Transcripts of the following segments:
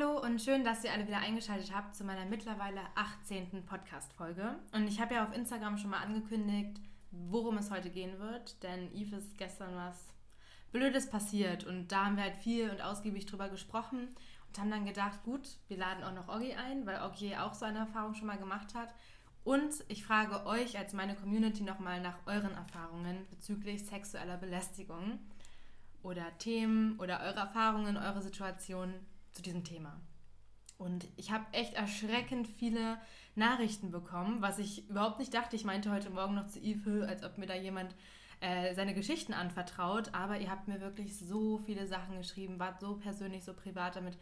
Hallo und schön, dass ihr alle wieder eingeschaltet habt zu meiner mittlerweile 18. Podcast-Folge. Und ich habe ja auf Instagram schon mal angekündigt, worum es heute gehen wird, denn Yves ist gestern was Blödes passiert und da haben wir halt viel und ausgiebig drüber gesprochen und haben dann gedacht, gut, wir laden auch noch Oggi ein, weil Oggi auch so eine Erfahrung schon mal gemacht hat. Und ich frage euch als meine Community nochmal nach euren Erfahrungen bezüglich sexueller Belästigung oder Themen oder eure Erfahrungen, eure Situation zu diesem Thema. Und ich habe echt erschreckend viele Nachrichten bekommen, was ich überhaupt nicht dachte. Ich meinte heute Morgen noch zu Yves, als ob mir da jemand äh, seine Geschichten anvertraut. Aber ihr habt mir wirklich so viele Sachen geschrieben, wart so persönlich, so privat damit.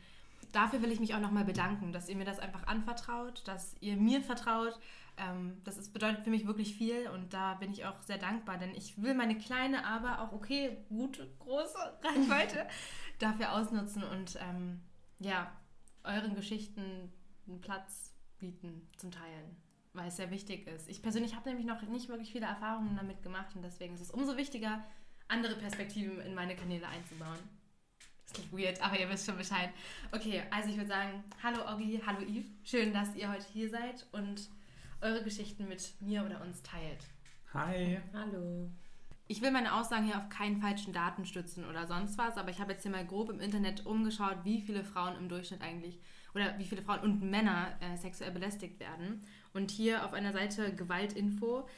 Dafür will ich mich auch nochmal bedanken, dass ihr mir das einfach anvertraut, dass ihr mir vertraut. Ähm, das ist, bedeutet für mich wirklich viel und da bin ich auch sehr dankbar, denn ich will meine kleine, aber auch okay, gute, große Reichweite dafür ausnutzen und ähm, ja, euren Geschichten einen Platz bieten zum Teilen, weil es sehr wichtig ist. Ich persönlich habe nämlich noch nicht wirklich viele Erfahrungen damit gemacht und deswegen ist es umso wichtiger, andere Perspektiven in meine Kanäle einzubauen. Das klingt weird, aber ihr wisst schon Bescheid. Okay, also ich würde sagen, hallo Oggi, hallo Yves. Schön, dass ihr heute hier seid und eure Geschichten mit mir oder uns teilt. Hi. Hallo. Ich will meine Aussagen hier auf keinen falschen Daten stützen oder sonst was, aber ich habe jetzt hier mal grob im Internet umgeschaut, wie viele Frauen im Durchschnitt eigentlich oder wie viele Frauen und Männer äh, sexuell belästigt werden. Und hier auf einer Seite Gewaltinfo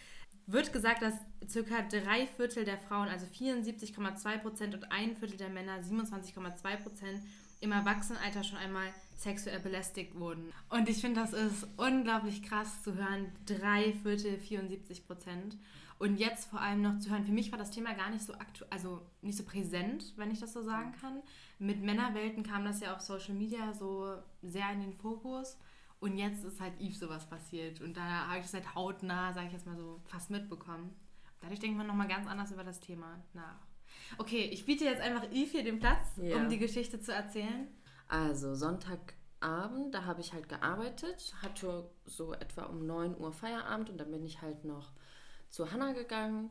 wird gesagt, dass circa drei Viertel der Frauen, also 74,2 Prozent und ein Viertel der Männer, 27,2 Prozent, im Erwachsenenalter schon einmal sexuell belästigt wurden. Und ich finde, das ist unglaublich krass zu hören. Drei Viertel, 74 Prozent. Und jetzt vor allem noch zu hören, für mich war das Thema gar nicht so aktuell, also nicht so präsent, wenn ich das so sagen kann. Mit Männerwelten kam das ja auf Social Media so sehr in den Fokus. Und jetzt ist halt Eve sowas passiert. Und da habe ich es halt hautnah, sage ich jetzt mal so, fast mitbekommen. Dadurch denkt man nochmal ganz anders über das Thema nach. Okay, ich biete jetzt einfach Eve hier den Platz, ja. um die Geschichte zu erzählen. Also Sonntagabend, da habe ich halt gearbeitet, hatte so etwa um 9 Uhr Feierabend und dann bin ich halt noch zu Hannah gegangen.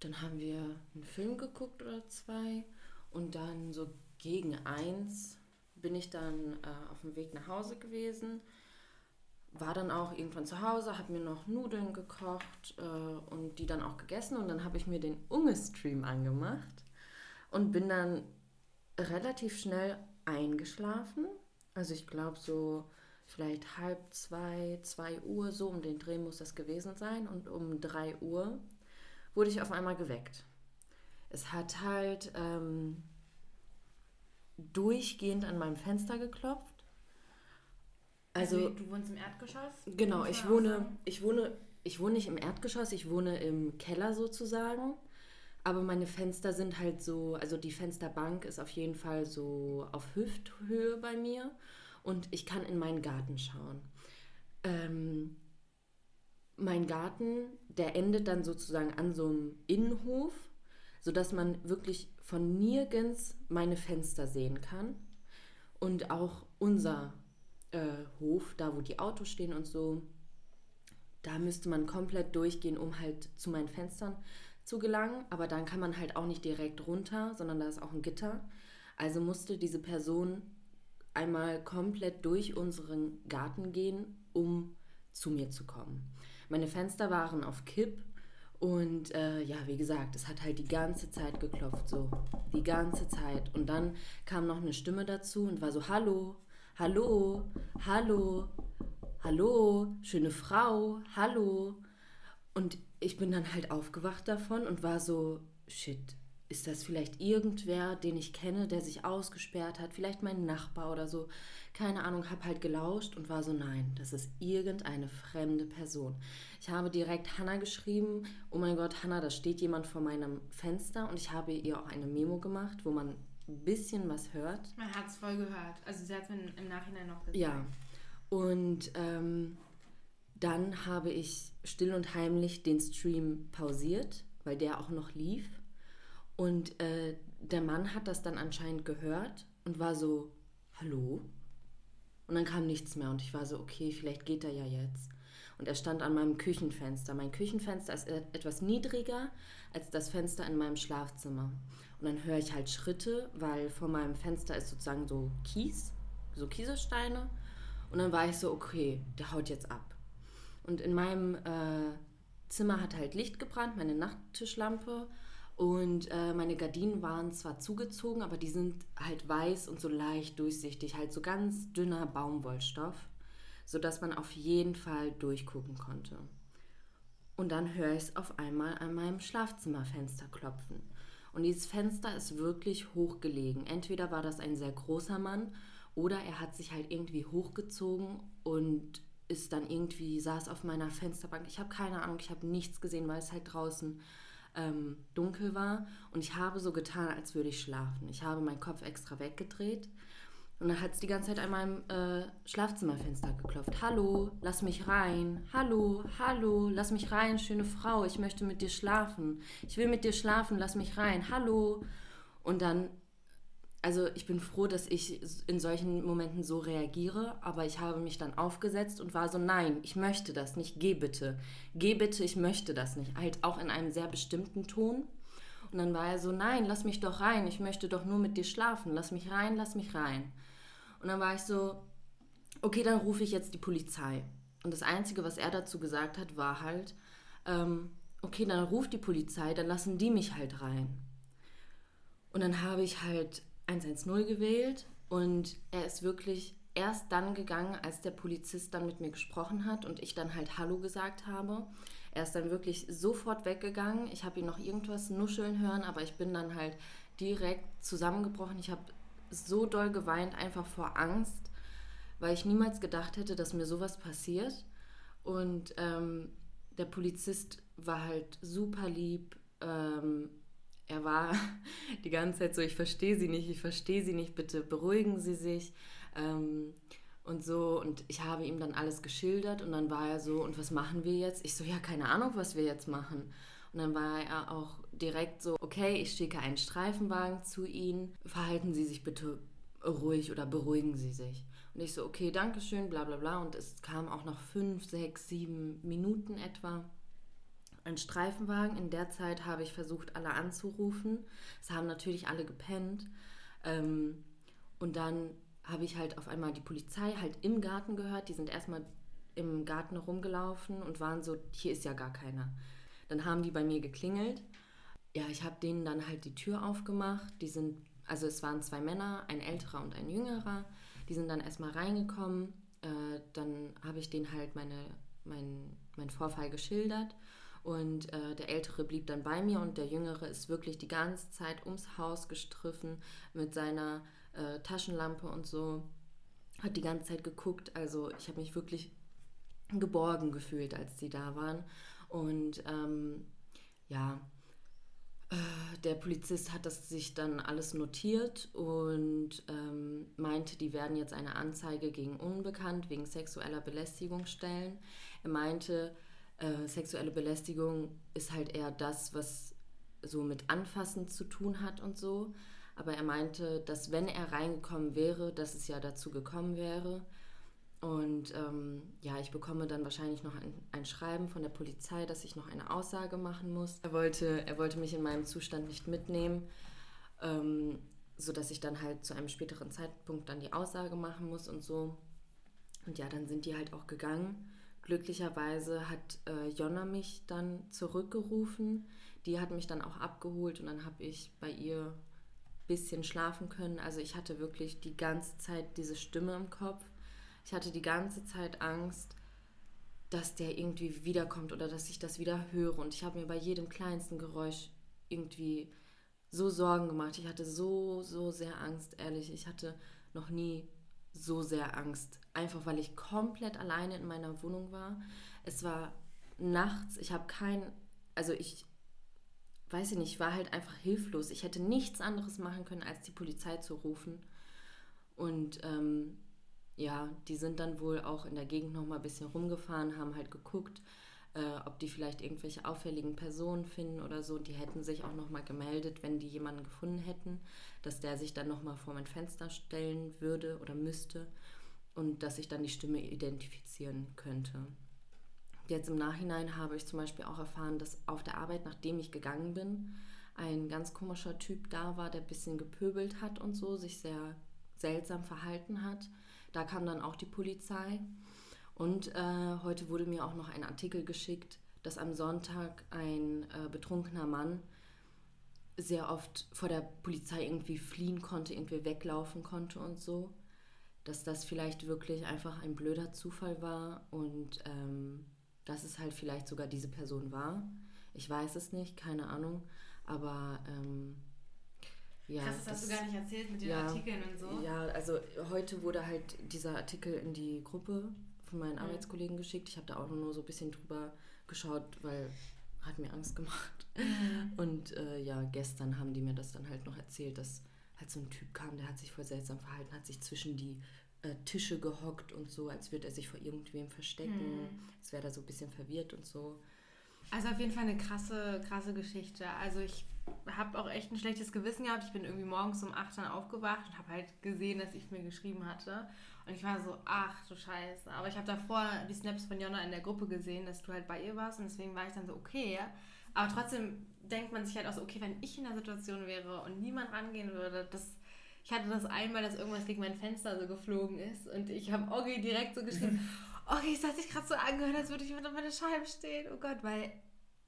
Dann haben wir einen Film geguckt oder zwei. Und dann so gegen eins bin ich dann äh, auf dem Weg nach Hause gewesen. War dann auch irgendwann zu Hause, habe mir noch Nudeln gekocht äh, und die dann auch gegessen. Und dann habe ich mir den Unge-Stream angemacht und bin dann relativ schnell eingeschlafen. Also ich glaube so vielleicht halb zwei, zwei Uhr, so um den Dreh muss das gewesen sein. Und um drei Uhr wurde ich auf einmal geweckt. Es hat halt ähm, durchgehend an meinem Fenster geklopft. Also, also du wohnst im Erdgeschoss? Genau, ich wohne, ich wohne, ich wohne nicht im Erdgeschoss, ich wohne im Keller sozusagen. Aber meine Fenster sind halt so, also die Fensterbank ist auf jeden Fall so auf Hüfthöhe bei mir und ich kann in meinen Garten schauen. Ähm, mein Garten, der endet dann sozusagen an so einem Innenhof, sodass man wirklich von nirgends meine Fenster sehen kann. Und auch unser äh, Hof, da wo die Autos stehen und so, da müsste man komplett durchgehen, um halt zu meinen Fenstern zu gelangen. Aber dann kann man halt auch nicht direkt runter, sondern da ist auch ein Gitter. Also musste diese Person einmal komplett durch unseren Garten gehen, um zu mir zu kommen. Meine Fenster waren auf Kipp und äh, ja, wie gesagt, es hat halt die ganze Zeit geklopft, so die ganze Zeit. Und dann kam noch eine Stimme dazu und war so, hallo, hallo, hallo, hallo, schöne Frau, hallo. Und ich bin dann halt aufgewacht davon und war so, shit, ist das vielleicht irgendwer, den ich kenne, der sich ausgesperrt hat, vielleicht mein Nachbar oder so. Keine Ahnung, habe halt gelauscht und war so, nein, das ist irgendeine fremde Person. Ich habe direkt Hannah geschrieben, oh mein Gott, Hannah, da steht jemand vor meinem Fenster und ich habe ihr auch eine Memo gemacht, wo man ein bisschen was hört. Man hat es voll gehört. Also sie hat es mir im Nachhinein noch gesagt. Ja, und ähm, dann habe ich still und heimlich den Stream pausiert, weil der auch noch lief und äh, der Mann hat das dann anscheinend gehört und war so, hallo? Und dann kam nichts mehr und ich war so, okay, vielleicht geht er ja jetzt. Und er stand an meinem Küchenfenster. Mein Küchenfenster ist etwas niedriger als das Fenster in meinem Schlafzimmer. Und dann höre ich halt Schritte, weil vor meinem Fenster ist sozusagen so Kies, so Kieselsteine. Und dann war ich so, okay, der haut jetzt ab. Und in meinem äh, Zimmer hat halt Licht gebrannt, meine Nachttischlampe. Und äh, meine Gardinen waren zwar zugezogen, aber die sind halt weiß und so leicht durchsichtig, halt so ganz dünner Baumwollstoff, sodass man auf jeden Fall durchgucken konnte. Und dann höre ich es auf einmal an meinem Schlafzimmerfenster klopfen. Und dieses Fenster ist wirklich hochgelegen. Entweder war das ein sehr großer Mann oder er hat sich halt irgendwie hochgezogen und ist dann irgendwie, saß auf meiner Fensterbank. Ich habe keine Ahnung, ich habe nichts gesehen, weil es halt draußen ähm, dunkel war. Und ich habe so getan, als würde ich schlafen. Ich habe meinen Kopf extra weggedreht. Und dann hat es die ganze Zeit an meinem äh, Schlafzimmerfenster geklopft. Hallo, lass mich rein. Hallo, hallo, lass mich rein, schöne Frau. Ich möchte mit dir schlafen. Ich will mit dir schlafen, lass mich rein. Hallo. Und dann also ich bin froh, dass ich in solchen Momenten so reagiere, aber ich habe mich dann aufgesetzt und war so, nein, ich möchte das nicht, geh bitte, geh bitte, ich möchte das nicht, halt auch in einem sehr bestimmten Ton. Und dann war er so, nein, lass mich doch rein, ich möchte doch nur mit dir schlafen, lass mich rein, lass mich rein. Und dann war ich so, okay, dann rufe ich jetzt die Polizei. Und das Einzige, was er dazu gesagt hat, war halt, ähm, okay, dann ruft die Polizei, dann lassen die mich halt rein. Und dann habe ich halt 110 gewählt und er ist wirklich erst dann gegangen, als der Polizist dann mit mir gesprochen hat und ich dann halt Hallo gesagt habe. Er ist dann wirklich sofort weggegangen. Ich habe ihn noch irgendwas nuscheln hören, aber ich bin dann halt direkt zusammengebrochen. Ich habe so doll geweint, einfach vor Angst, weil ich niemals gedacht hätte, dass mir sowas passiert. Und ähm, der Polizist war halt super lieb. Ähm, er war die ganze Zeit so, ich verstehe sie nicht, ich verstehe sie nicht, bitte beruhigen Sie sich. Ähm, und so, und ich habe ihm dann alles geschildert und dann war er so, und was machen wir jetzt? Ich so, ja, keine Ahnung, was wir jetzt machen. Und dann war er auch direkt so, okay, ich schicke einen Streifenwagen zu Ihnen, verhalten Sie sich bitte ruhig oder beruhigen Sie sich. Und ich so, okay, danke schön, bla bla bla. Und es kam auch noch fünf, sechs, sieben Minuten etwa ein Streifenwagen. In der Zeit habe ich versucht, alle anzurufen. Es haben natürlich alle gepennt. Ähm, und dann habe ich halt auf einmal die Polizei halt im Garten gehört. Die sind erstmal im Garten rumgelaufen und waren so, hier ist ja gar keiner. Dann haben die bei mir geklingelt. Ja, ich habe denen dann halt die Tür aufgemacht. Die sind, also es waren zwei Männer, ein älterer und ein jüngerer. Die sind dann erstmal reingekommen. Äh, dann habe ich denen halt meine, mein, mein Vorfall geschildert und äh, der Ältere blieb dann bei mir und der Jüngere ist wirklich die ganze Zeit ums Haus gestriffen mit seiner äh, Taschenlampe und so. Hat die ganze Zeit geguckt. Also ich habe mich wirklich geborgen gefühlt, als die da waren. Und ähm, ja, äh, der Polizist hat das sich dann alles notiert und ähm, meinte, die werden jetzt eine Anzeige gegen Unbekannt wegen sexueller Belästigung stellen. Er meinte, äh, sexuelle Belästigung ist halt eher das, was so mit Anfassen zu tun hat und so. Aber er meinte, dass wenn er reingekommen wäre, dass es ja dazu gekommen wäre. Und ähm, ja, ich bekomme dann wahrscheinlich noch ein, ein, Schreiben von der Polizei, dass ich noch eine Aussage machen muss. Er wollte, er wollte mich in meinem Zustand nicht mitnehmen, ähm, sodass ich dann halt zu einem späteren Zeitpunkt dann die Aussage machen muss und so. Und ja, dann sind die halt auch gegangen. Glücklicherweise hat äh, Jonna mich dann zurückgerufen. Die hat mich dann auch abgeholt und dann habe ich bei ihr ein bisschen schlafen können. Also ich hatte wirklich die ganze Zeit diese Stimme im Kopf. Ich hatte die ganze Zeit Angst, dass der irgendwie wiederkommt oder dass ich das wieder höre. Und ich habe mir bei jedem kleinsten Geräusch irgendwie so Sorgen gemacht. Ich hatte so, so sehr Angst, ehrlich. Ich hatte noch nie so sehr Angst. Einfach weil ich komplett alleine in meiner Wohnung war. Es war nachts, ich habe kein, also ich weiß ich nicht, ich war halt einfach hilflos. Ich hätte nichts anderes machen können, als die Polizei zu rufen. Und ähm, ja, die sind dann wohl auch in der Gegend noch mal ein bisschen rumgefahren, haben halt geguckt, äh, ob die vielleicht irgendwelche auffälligen Personen finden oder so. Die hätten sich auch nochmal gemeldet, wenn die jemanden gefunden hätten, dass der sich dann nochmal vor mein Fenster stellen würde oder müsste und dass ich dann die Stimme identifizieren könnte. Jetzt im Nachhinein habe ich zum Beispiel auch erfahren, dass auf der Arbeit, nachdem ich gegangen bin, ein ganz komischer Typ da war, der ein bisschen gepöbelt hat und so, sich sehr seltsam verhalten hat. Da kam dann auch die Polizei. Und äh, heute wurde mir auch noch ein Artikel geschickt, dass am Sonntag ein äh, betrunkener Mann sehr oft vor der Polizei irgendwie fliehen konnte, irgendwie weglaufen konnte und so. Dass das vielleicht wirklich einfach ein blöder Zufall war und ähm, dass es halt vielleicht sogar diese Person war. Ich weiß es nicht, keine Ahnung. Aber ähm, ja. Krass, das, das, hast du gar nicht erzählt mit den ja, Artikeln und so. Ja, also heute wurde halt dieser Artikel in die Gruppe von meinen mhm. Arbeitskollegen geschickt. Ich habe da auch nur so ein bisschen drüber geschaut, weil hat mir Angst gemacht. Mhm. Und äh, ja, gestern haben die mir das dann halt noch erzählt, dass halt so ein Typ kam, der hat sich voll seltsam verhalten, hat sich zwischen die äh, Tische gehockt und so, als würde er sich vor irgendwem verstecken. Mhm. Als wäre er so ein bisschen verwirrt und so. Also auf jeden Fall eine krasse, krasse Geschichte. Also ich habe auch echt ein schlechtes Gewissen gehabt. Ich bin irgendwie morgens um 8 dann aufgewacht und habe halt gesehen, dass ich mir geschrieben hatte. Und ich war so, ach du Scheiße. Aber ich habe davor die Snaps von Jonna in der Gruppe gesehen, dass du halt bei ihr warst. Und deswegen war ich dann so, okay. Aber trotzdem denkt man sich halt auch so, okay, wenn ich in der Situation wäre und niemand rangehen würde, das... Ich hatte das einmal, dass irgendwas gegen mein Fenster so geflogen ist und ich habe Oggi direkt so geschrieben, okay, es hat sich gerade so angehört, als würde ich unter meiner Scheibe stehen. Oh Gott, weil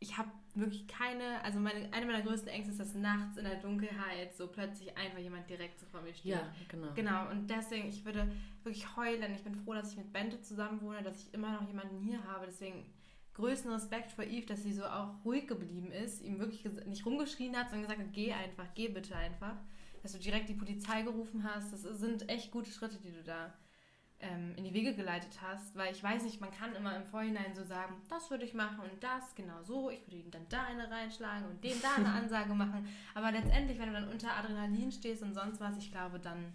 ich habe wirklich keine, also meine, eine meiner größten Ängste ist, dass nachts in der Dunkelheit so plötzlich einfach jemand direkt so vor mir steht. Ja, genau. Genau, und deswegen, ich würde wirklich heulen. Ich bin froh, dass ich mit Bente zusammen wohne, dass ich immer noch jemanden hier habe. Deswegen größten Respekt vor Eve, dass sie so auch ruhig geblieben ist, ihm wirklich nicht rumgeschrien hat, sondern gesagt hat, geh einfach, geh bitte einfach. Dass du direkt die Polizei gerufen hast. Das sind echt gute Schritte, die du da ähm, in die Wege geleitet hast, weil ich weiß nicht, man kann immer im Vorhinein so sagen, das würde ich machen und das genau so, ich würde ihm dann da eine reinschlagen und dem da eine Ansage machen, aber letztendlich, wenn du dann unter Adrenalin stehst und sonst was, ich glaube, dann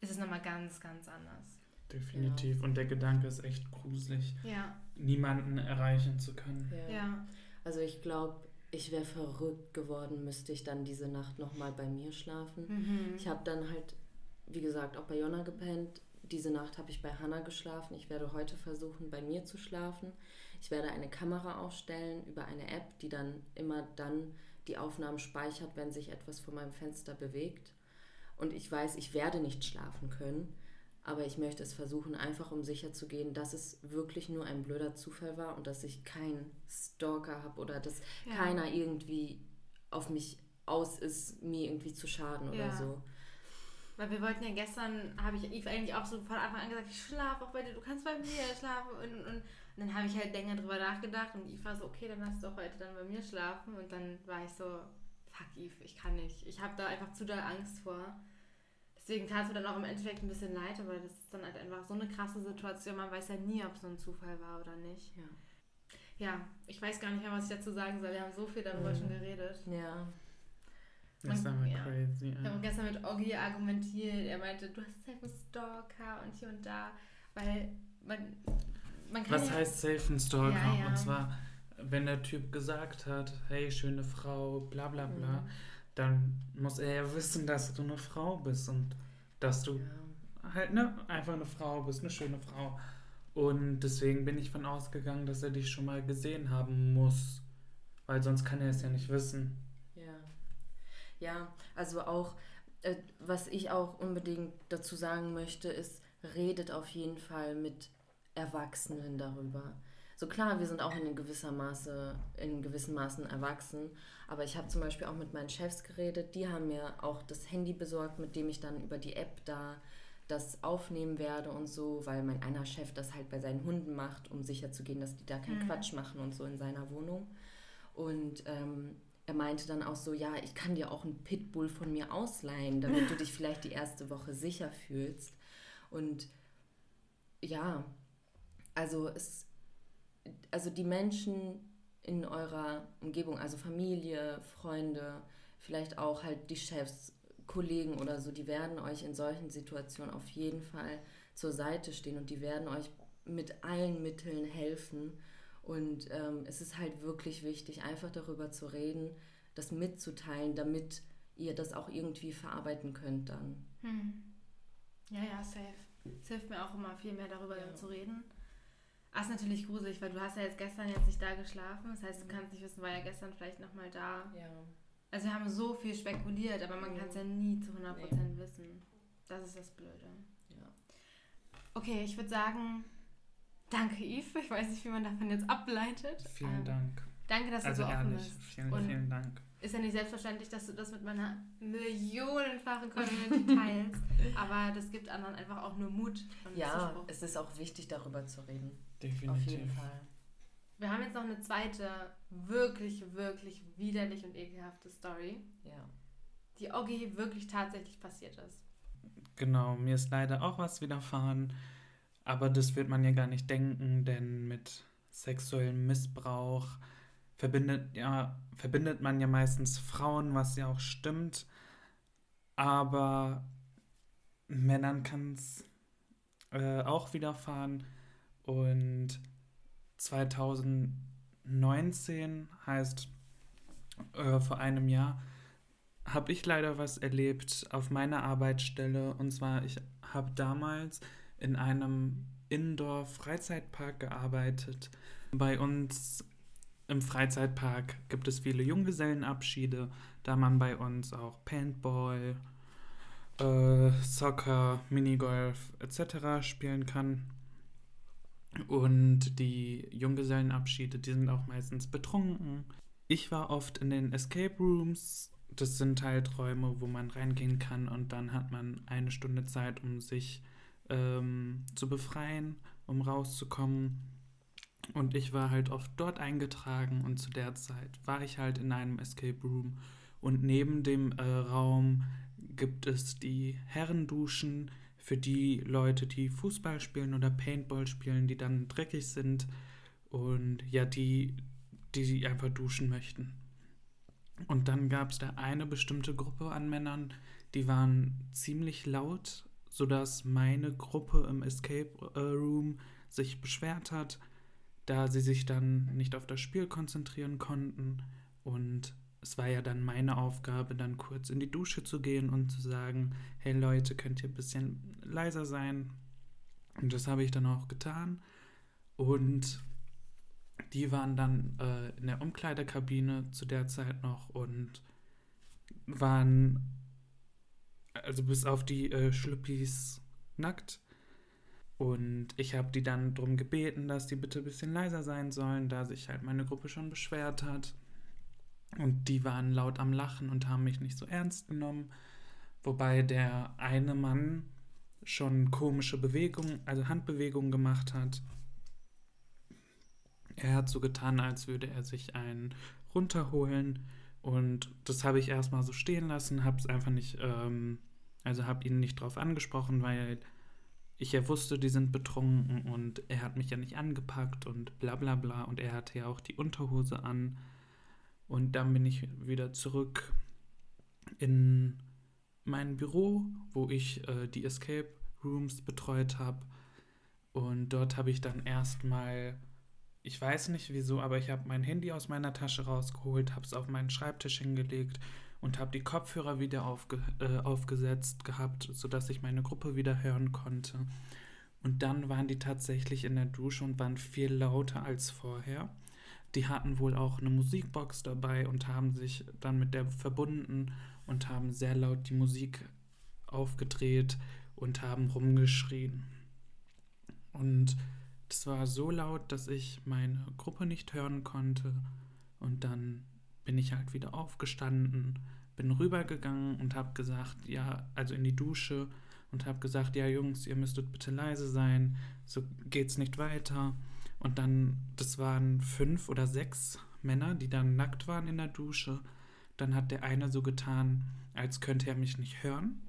ist es nochmal ganz, ganz anders. Definitiv. Ja. Und der Gedanke ist echt gruselig, ja. niemanden erreichen zu können. Ja. ja. Also ich glaube, ich wäre verrückt geworden, müsste ich dann diese Nacht nochmal bei mir schlafen. Mhm. Ich habe dann halt, wie gesagt, auch bei Jonna gepennt diese Nacht habe ich bei Hanna geschlafen. Ich werde heute versuchen, bei mir zu schlafen. Ich werde eine Kamera aufstellen über eine App, die dann immer dann die Aufnahmen speichert, wenn sich etwas vor meinem Fenster bewegt. Und ich weiß, ich werde nicht schlafen können, aber ich möchte es versuchen, einfach um sicher zu gehen, dass es wirklich nur ein blöder Zufall war und dass ich keinen Stalker habe oder dass ja. keiner irgendwie auf mich aus ist, mir irgendwie zu schaden oder ja. so. Weil wir wollten ja gestern, habe ich Eve eigentlich auch so von Anfang an gesagt, ich schlafe auch bei dir, du kannst bei mir schlafen. Und, und, und dann habe ich halt länger drüber nachgedacht und Eve war so, okay, dann hast du auch heute dann bei mir schlafen. Und dann war ich so, fuck Eve, ich kann nicht. Ich habe da einfach zu doll Angst vor. Deswegen tat es mir dann auch im Endeffekt ein bisschen leid, aber das ist dann halt einfach so eine krasse Situation. Man weiß ja nie, ob es so ein Zufall war oder nicht. Ja. Ja, ich weiß gar nicht mehr, was ich dazu sagen soll. Wir haben so viel darüber mhm. schon geredet. Ja. Ist aber ja. crazy. Ja. Wir haben gestern mit Oggi argumentiert. Er meinte, du hast safe einen Stalker und hier und da. Weil man, man kann. Was ja heißt safe ein Stalker? Ja, und zwar, wenn der Typ gesagt hat, hey, schöne Frau, bla bla bla, mhm. dann muss er ja wissen, dass du eine Frau bist und dass du halt ne, einfach eine Frau bist, eine schöne Frau. Und deswegen bin ich von ausgegangen, dass er dich schon mal gesehen haben muss. Weil sonst kann er es ja nicht wissen. Ja, also auch, äh, was ich auch unbedingt dazu sagen möchte, ist, redet auf jeden Fall mit Erwachsenen darüber. So klar, wir sind auch in gewisser Maße, in gewissen Maßen erwachsen, aber ich habe zum Beispiel auch mit meinen Chefs geredet, die haben mir auch das Handy besorgt, mit dem ich dann über die App da das aufnehmen werde und so, weil mein einer Chef das halt bei seinen Hunden macht, um sicherzugehen, dass die da keinen mhm. Quatsch machen und so in seiner Wohnung. Und ähm, er meinte dann auch so, ja, ich kann dir auch einen Pitbull von mir ausleihen, damit du dich vielleicht die erste Woche sicher fühlst. Und ja, also es, also die Menschen in eurer Umgebung, also Familie, Freunde, vielleicht auch halt die Chefs, Kollegen oder so, die werden euch in solchen Situationen auf jeden Fall zur Seite stehen und die werden euch mit allen Mitteln helfen und ähm, es ist halt wirklich wichtig, einfach darüber zu reden, das mitzuteilen, damit ihr das auch irgendwie verarbeiten könnt dann. Hm. Ja, ja, safe. Es hilft mir auch immer viel mehr darüber ja. zu reden. Das ist natürlich gruselig, weil du hast ja jetzt gestern jetzt nicht da geschlafen. Das heißt, du kannst nicht wissen, war ja gestern vielleicht nochmal da. Ja. Also wir haben so viel spekuliert, aber man kann es ja nie zu 100% nee. wissen. Das ist das Blöde. Ja. Okay, ich würde sagen, danke Yves. Ich weiß nicht, wie man davon jetzt ableitet. Vielen ähm, Dank. Danke, dass also du so offen bist. Vielen, Und vielen Dank. Ist ja nicht selbstverständlich, dass du das mit meiner millionenfachen Community teilst. aber das gibt anderen einfach auch nur Mut. ja, es ist auch wichtig, darüber zu reden. Definitiv. Auf jeden Fall. Wir haben jetzt noch eine zweite, wirklich, wirklich widerlich und ekelhafte Story. Ja. Die Oggi wirklich tatsächlich passiert ist. Genau, mir ist leider auch was widerfahren. Aber das wird man ja gar nicht denken, denn mit sexuellem Missbrauch verbindet, ja, verbindet man ja meistens Frauen, was ja auch stimmt. Aber Männern kann es äh, auch widerfahren. Und 2019 heißt äh, vor einem Jahr, habe ich leider was erlebt auf meiner Arbeitsstelle. Und zwar, ich habe damals in einem Indoor-Freizeitpark gearbeitet. Bei uns im Freizeitpark gibt es viele Junggesellenabschiede, da man bei uns auch Paintball, äh, Soccer, Minigolf etc. spielen kann. Und die Junggesellenabschiede, die sind auch meistens betrunken. Ich war oft in den Escape Rooms. Das sind halt Räume, wo man reingehen kann und dann hat man eine Stunde Zeit, um sich ähm, zu befreien, um rauszukommen. Und ich war halt oft dort eingetragen und zu der Zeit war ich halt in einem Escape Room. Und neben dem äh, Raum gibt es die Herrenduschen für die Leute, die Fußball spielen oder Paintball spielen, die dann dreckig sind und ja, die, die einfach duschen möchten. Und dann gab es da eine bestimmte Gruppe an Männern, die waren ziemlich laut, sodass meine Gruppe im Escape äh, Room sich beschwert hat da sie sich dann nicht auf das Spiel konzentrieren konnten. Und es war ja dann meine Aufgabe, dann kurz in die Dusche zu gehen und zu sagen, hey Leute, könnt ihr ein bisschen leiser sein? Und das habe ich dann auch getan. Und die waren dann äh, in der Umkleidekabine zu der Zeit noch und waren, also bis auf die äh, Schlüppis nackt. Und ich habe die dann darum gebeten, dass die bitte ein bisschen leiser sein sollen, da sich halt meine Gruppe schon beschwert hat. Und die waren laut am Lachen und haben mich nicht so ernst genommen. Wobei der eine Mann schon komische Bewegungen, also Handbewegungen gemacht hat. Er hat so getan, als würde er sich einen runterholen. Und das habe ich erstmal so stehen lassen, habe es einfach nicht, ähm, also habe ihn nicht drauf angesprochen, weil ich ja wusste, die sind betrunken und er hat mich ja nicht angepackt und bla bla bla und er hatte ja auch die Unterhose an. Und dann bin ich wieder zurück in mein Büro, wo ich äh, die Escape Rooms betreut habe. Und dort habe ich dann erstmal, ich weiß nicht wieso, aber ich habe mein Handy aus meiner Tasche rausgeholt, habe es auf meinen Schreibtisch hingelegt und habe die Kopfhörer wieder aufge äh, aufgesetzt gehabt, sodass ich meine Gruppe wieder hören konnte. Und dann waren die tatsächlich in der Dusche und waren viel lauter als vorher. Die hatten wohl auch eine Musikbox dabei und haben sich dann mit der verbunden und haben sehr laut die Musik aufgedreht und haben rumgeschrien. Und es war so laut, dass ich meine Gruppe nicht hören konnte. Und dann bin ich halt wieder aufgestanden, bin rübergegangen und habe gesagt, ja, also in die Dusche und habe gesagt, ja Jungs, ihr müsstet bitte leise sein, so geht's nicht weiter. Und dann, das waren fünf oder sechs Männer, die dann nackt waren in der Dusche. Dann hat der eine so getan, als könnte er mich nicht hören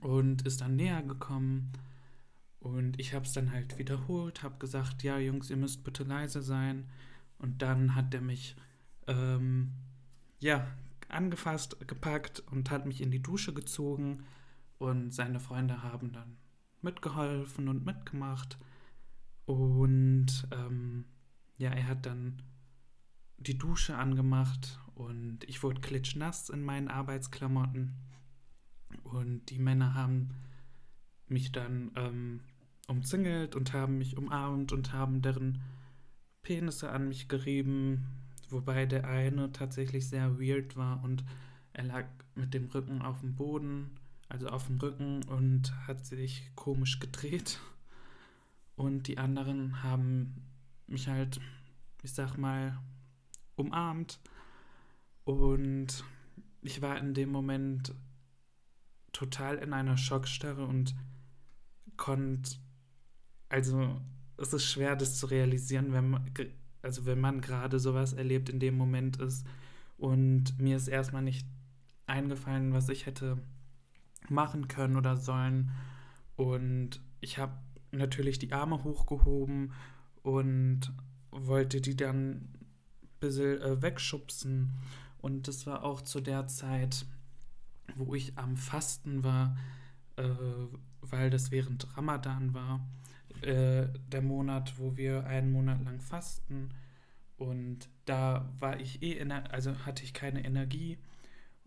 und ist dann näher gekommen. Und ich habe es dann halt wiederholt, habe gesagt, ja Jungs, ihr müsst bitte leise sein. Und dann hat er mich ähm, ja, angefasst, gepackt und hat mich in die Dusche gezogen. Und seine Freunde haben dann mitgeholfen und mitgemacht. Und ähm, ja, er hat dann die Dusche angemacht und ich wurde klitschnass in meinen Arbeitsklamotten. Und die Männer haben mich dann ähm, umzingelt und haben mich umarmt und haben deren Penisse an mich gerieben Wobei der eine tatsächlich sehr weird war und er lag mit dem Rücken auf dem Boden, also auf dem Rücken und hat sich komisch gedreht. und die anderen haben mich halt, ich sag mal, umarmt. Und ich war in dem Moment total in einer Schockstarre und konnte, also es ist schwer, das zu realisieren, wenn man, also wenn man gerade sowas erlebt in dem Moment ist. Und mir ist erstmal nicht eingefallen, was ich hätte machen können oder sollen. Und ich habe natürlich die Arme hochgehoben und wollte die dann ein bisschen äh, wegschubsen. Und das war auch zu der Zeit, wo ich am Fasten war, äh, weil das während Ramadan war, äh, der Monat, wo wir einen Monat lang fasten. Und da war ich eh, also hatte ich keine Energie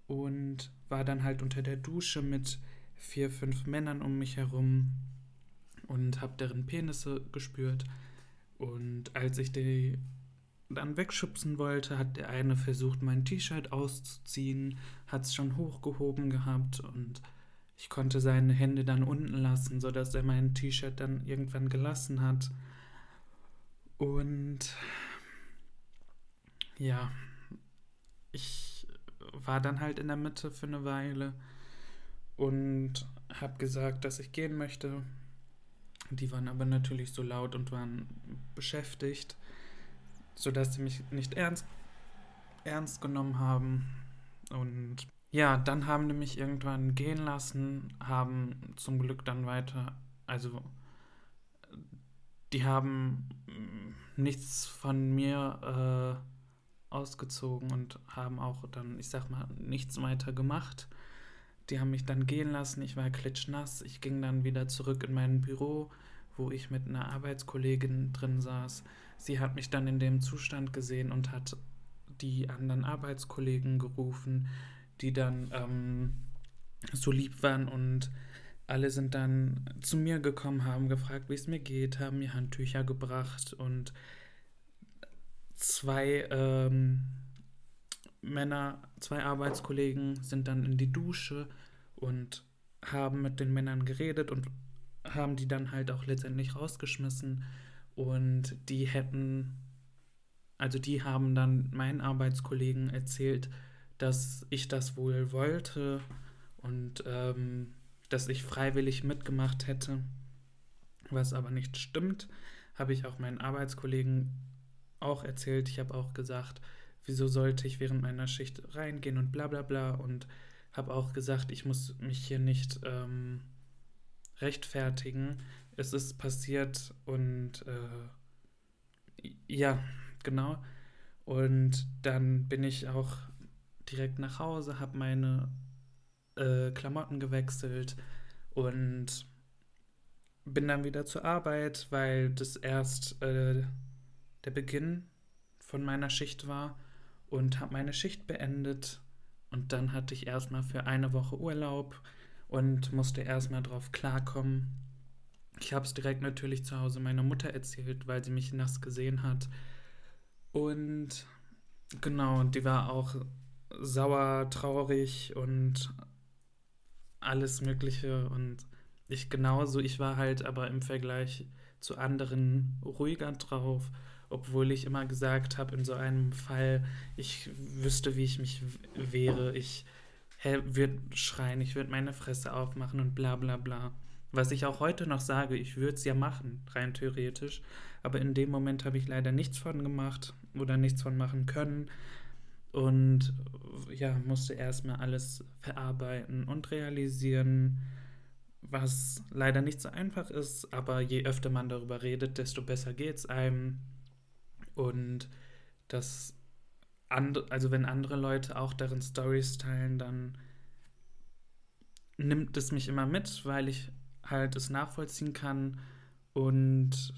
und war dann halt unter der Dusche mit vier, fünf Männern um mich herum und habe deren Penisse gespürt. Und als ich die dann wegschubsen wollte, hat der eine versucht, mein T-Shirt auszuziehen, hat es schon hochgehoben gehabt und ich konnte seine Hände dann unten lassen, sodass er mein T-Shirt dann irgendwann gelassen hat. Und ja, ich war dann halt in der Mitte für eine Weile und habe gesagt, dass ich gehen möchte. Die waren aber natürlich so laut und waren beschäftigt, sodass sie mich nicht ernst, ernst genommen haben. Und ja, dann haben die mich irgendwann gehen lassen, haben zum Glück dann weiter, also die haben nichts von mir äh, ausgezogen und haben auch dann, ich sag mal, nichts weiter gemacht. Die haben mich dann gehen lassen, ich war klitschnass. Ich ging dann wieder zurück in mein Büro, wo ich mit einer Arbeitskollegin drin saß. Sie hat mich dann in dem Zustand gesehen und hat die anderen Arbeitskollegen gerufen, die dann ähm, so lieb waren und alle sind dann zu mir gekommen, haben gefragt, wie es mir geht, haben mir Handtücher gebracht und zwei ähm, Männer, zwei Arbeitskollegen sind dann in die Dusche und haben mit den Männern geredet und haben die dann halt auch letztendlich rausgeschmissen. Und die hätten, also die haben dann meinen Arbeitskollegen erzählt, dass ich das wohl wollte und ähm, dass ich freiwillig mitgemacht hätte, was aber nicht stimmt, habe ich auch meinen Arbeitskollegen auch erzählt. Ich habe auch gesagt, wieso sollte ich während meiner Schicht reingehen und bla bla bla und habe auch gesagt, ich muss mich hier nicht ähm, rechtfertigen. Es ist passiert und äh, ja, genau. Und dann bin ich auch direkt nach Hause, habe meine äh, Klamotten gewechselt und bin dann wieder zur Arbeit, weil das erst äh, der Beginn von meiner Schicht war und habe meine Schicht beendet und dann hatte ich erstmal für eine Woche Urlaub und musste erstmal drauf klarkommen. Ich habe es direkt natürlich zu Hause meiner Mutter erzählt, weil sie mich nass gesehen hat. Und genau, die war auch sauer, traurig und alles Mögliche. Und ich genauso, ich war halt aber im Vergleich zu anderen ruhiger drauf obwohl ich immer gesagt habe, in so einem Fall, ich wüsste, wie ich mich wehre, ich würde schreien, ich würde meine Fresse aufmachen und bla bla bla. Was ich auch heute noch sage, ich würde es ja machen, rein theoretisch. Aber in dem Moment habe ich leider nichts von gemacht oder nichts von machen können. Und ja, musste erstmal alles verarbeiten und realisieren, was leider nicht so einfach ist. Aber je öfter man darüber redet, desto besser geht es einem. Und das andere, also wenn andere Leute auch darin Stories teilen, dann nimmt es mich immer mit, weil ich halt es nachvollziehen kann und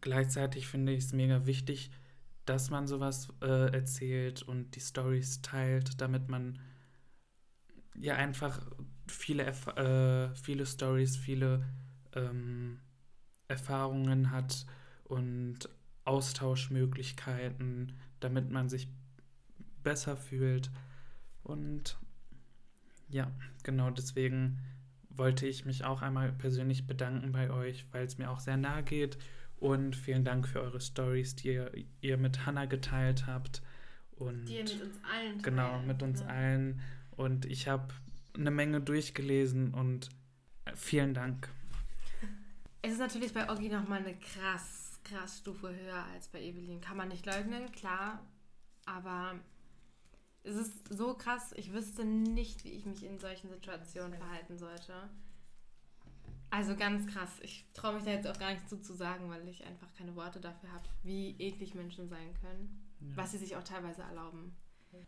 gleichzeitig finde ich es mega wichtig, dass man sowas äh, erzählt und die Stories teilt, damit man ja einfach viele, äh, viele Stories, viele ähm, Erfahrungen hat und Austauschmöglichkeiten, damit man sich besser fühlt. Und ja, genau deswegen wollte ich mich auch einmal persönlich bedanken bei euch, weil es mir auch sehr nahe geht. Und vielen Dank für eure Stories, die ihr, ihr mit Hannah geteilt habt. Und die ihr mit uns allen Genau, mit uns ne? allen. Und ich habe eine Menge durchgelesen und äh, vielen Dank. Es ist natürlich bei Oggi nochmal eine krass, krass Stufe höher als bei Evelyn. Kann man nicht leugnen, klar. Aber es ist so krass, ich wüsste nicht, wie ich mich in solchen Situationen verhalten sollte. Also ganz krass. Ich traue mich da jetzt auch gar nicht zu, zu sagen, weil ich einfach keine Worte dafür habe, wie eklig Menschen sein können. Ja. Was sie sich auch teilweise erlauben.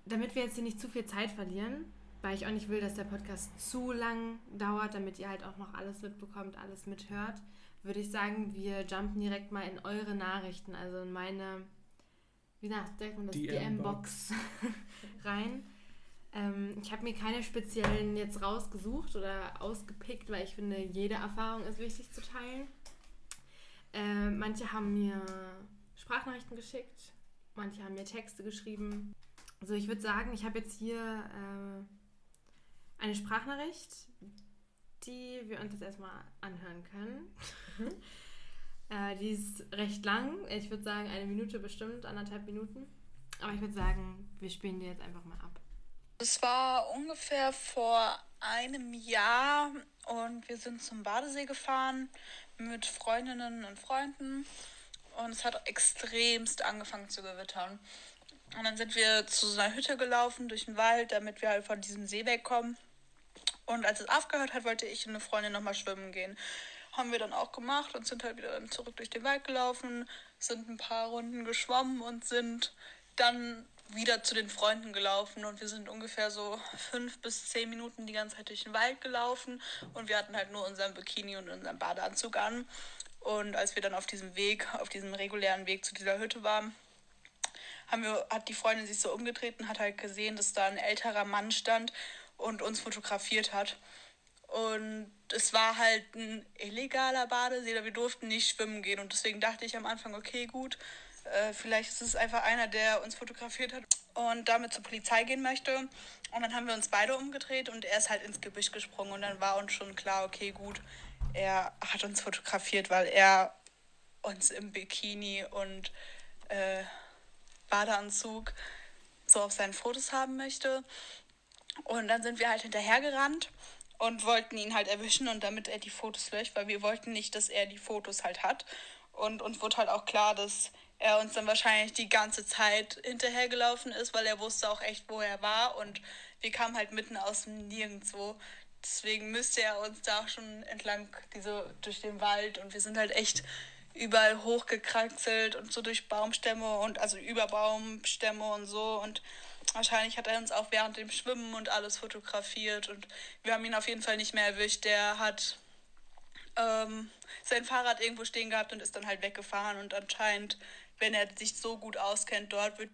Damit wir jetzt hier nicht zu viel Zeit verlieren, weil ich auch nicht will, dass der Podcast zu lang dauert, damit ihr halt auch noch alles mitbekommt, alles mithört, würde ich sagen, wir jumpen direkt mal in eure Nachrichten, also in meine, wie sagt man das, DM-Box rein. Ähm, ich habe mir keine speziellen jetzt rausgesucht oder ausgepickt, weil ich finde, jede Erfahrung ist wichtig zu teilen. Äh, manche haben mir Sprachnachrichten geschickt, manche haben mir Texte geschrieben. Also ich würde sagen, ich habe jetzt hier äh, eine Sprachnachricht, die wir uns jetzt erstmal anhören können. Mhm. äh, die ist recht lang. Ich würde sagen, eine Minute bestimmt, anderthalb Minuten. Aber ich würde sagen, wir spielen die jetzt einfach mal ab. Es war ungefähr vor einem Jahr und wir sind zum Badesee gefahren mit Freundinnen und Freunden und es hat extremst angefangen zu gewittern. Und dann sind wir zu so einer Hütte gelaufen durch den Wald, damit wir halt von diesem See wegkommen. Und als es aufgehört hat, wollte ich und eine Freundin nochmal schwimmen gehen. Haben wir dann auch gemacht und sind halt wieder zurück durch den Wald gelaufen, sind ein paar Runden geschwommen und sind dann wieder zu den Freunden gelaufen und wir sind ungefähr so fünf bis zehn Minuten die ganze Zeit durch den Wald gelaufen und wir hatten halt nur unseren Bikini und unseren Badeanzug an. Und als wir dann auf diesem Weg, auf diesem regulären Weg zu dieser Hütte waren, haben wir, hat die Freundin sich so umgedreht und hat halt gesehen, dass da ein älterer Mann stand und uns fotografiert hat. Und es war halt ein illegaler Badesee, wir durften nicht schwimmen gehen. Und deswegen dachte ich am Anfang, okay, gut, äh, vielleicht ist es einfach einer, der uns fotografiert hat und damit zur Polizei gehen möchte. Und dann haben wir uns beide umgedreht und er ist halt ins Gebüsch gesprungen. Und dann war uns schon klar, okay, gut, er hat uns fotografiert, weil er uns im Bikini und äh, Badeanzug so auf seinen Fotos haben möchte. Und dann sind wir halt hinterhergerannt und wollten ihn halt erwischen und damit er die Fotos löscht, weil wir wollten nicht, dass er die Fotos halt hat. Und uns wurde halt auch klar, dass er uns dann wahrscheinlich die ganze Zeit hinterhergelaufen ist, weil er wusste auch echt, wo er war und wir kamen halt mitten aus dem Nirgendwo. Deswegen müsste er uns da auch schon entlang diese, durch den Wald und wir sind halt echt überall hochgekraxelt und so durch Baumstämme und also über Baumstämme und so und wahrscheinlich hat er uns auch während dem Schwimmen und alles fotografiert und wir haben ihn auf jeden Fall nicht mehr erwischt. Der hat ähm, sein Fahrrad irgendwo stehen gehabt und ist dann halt weggefahren und anscheinend wenn er sich so gut auskennt dort. Wird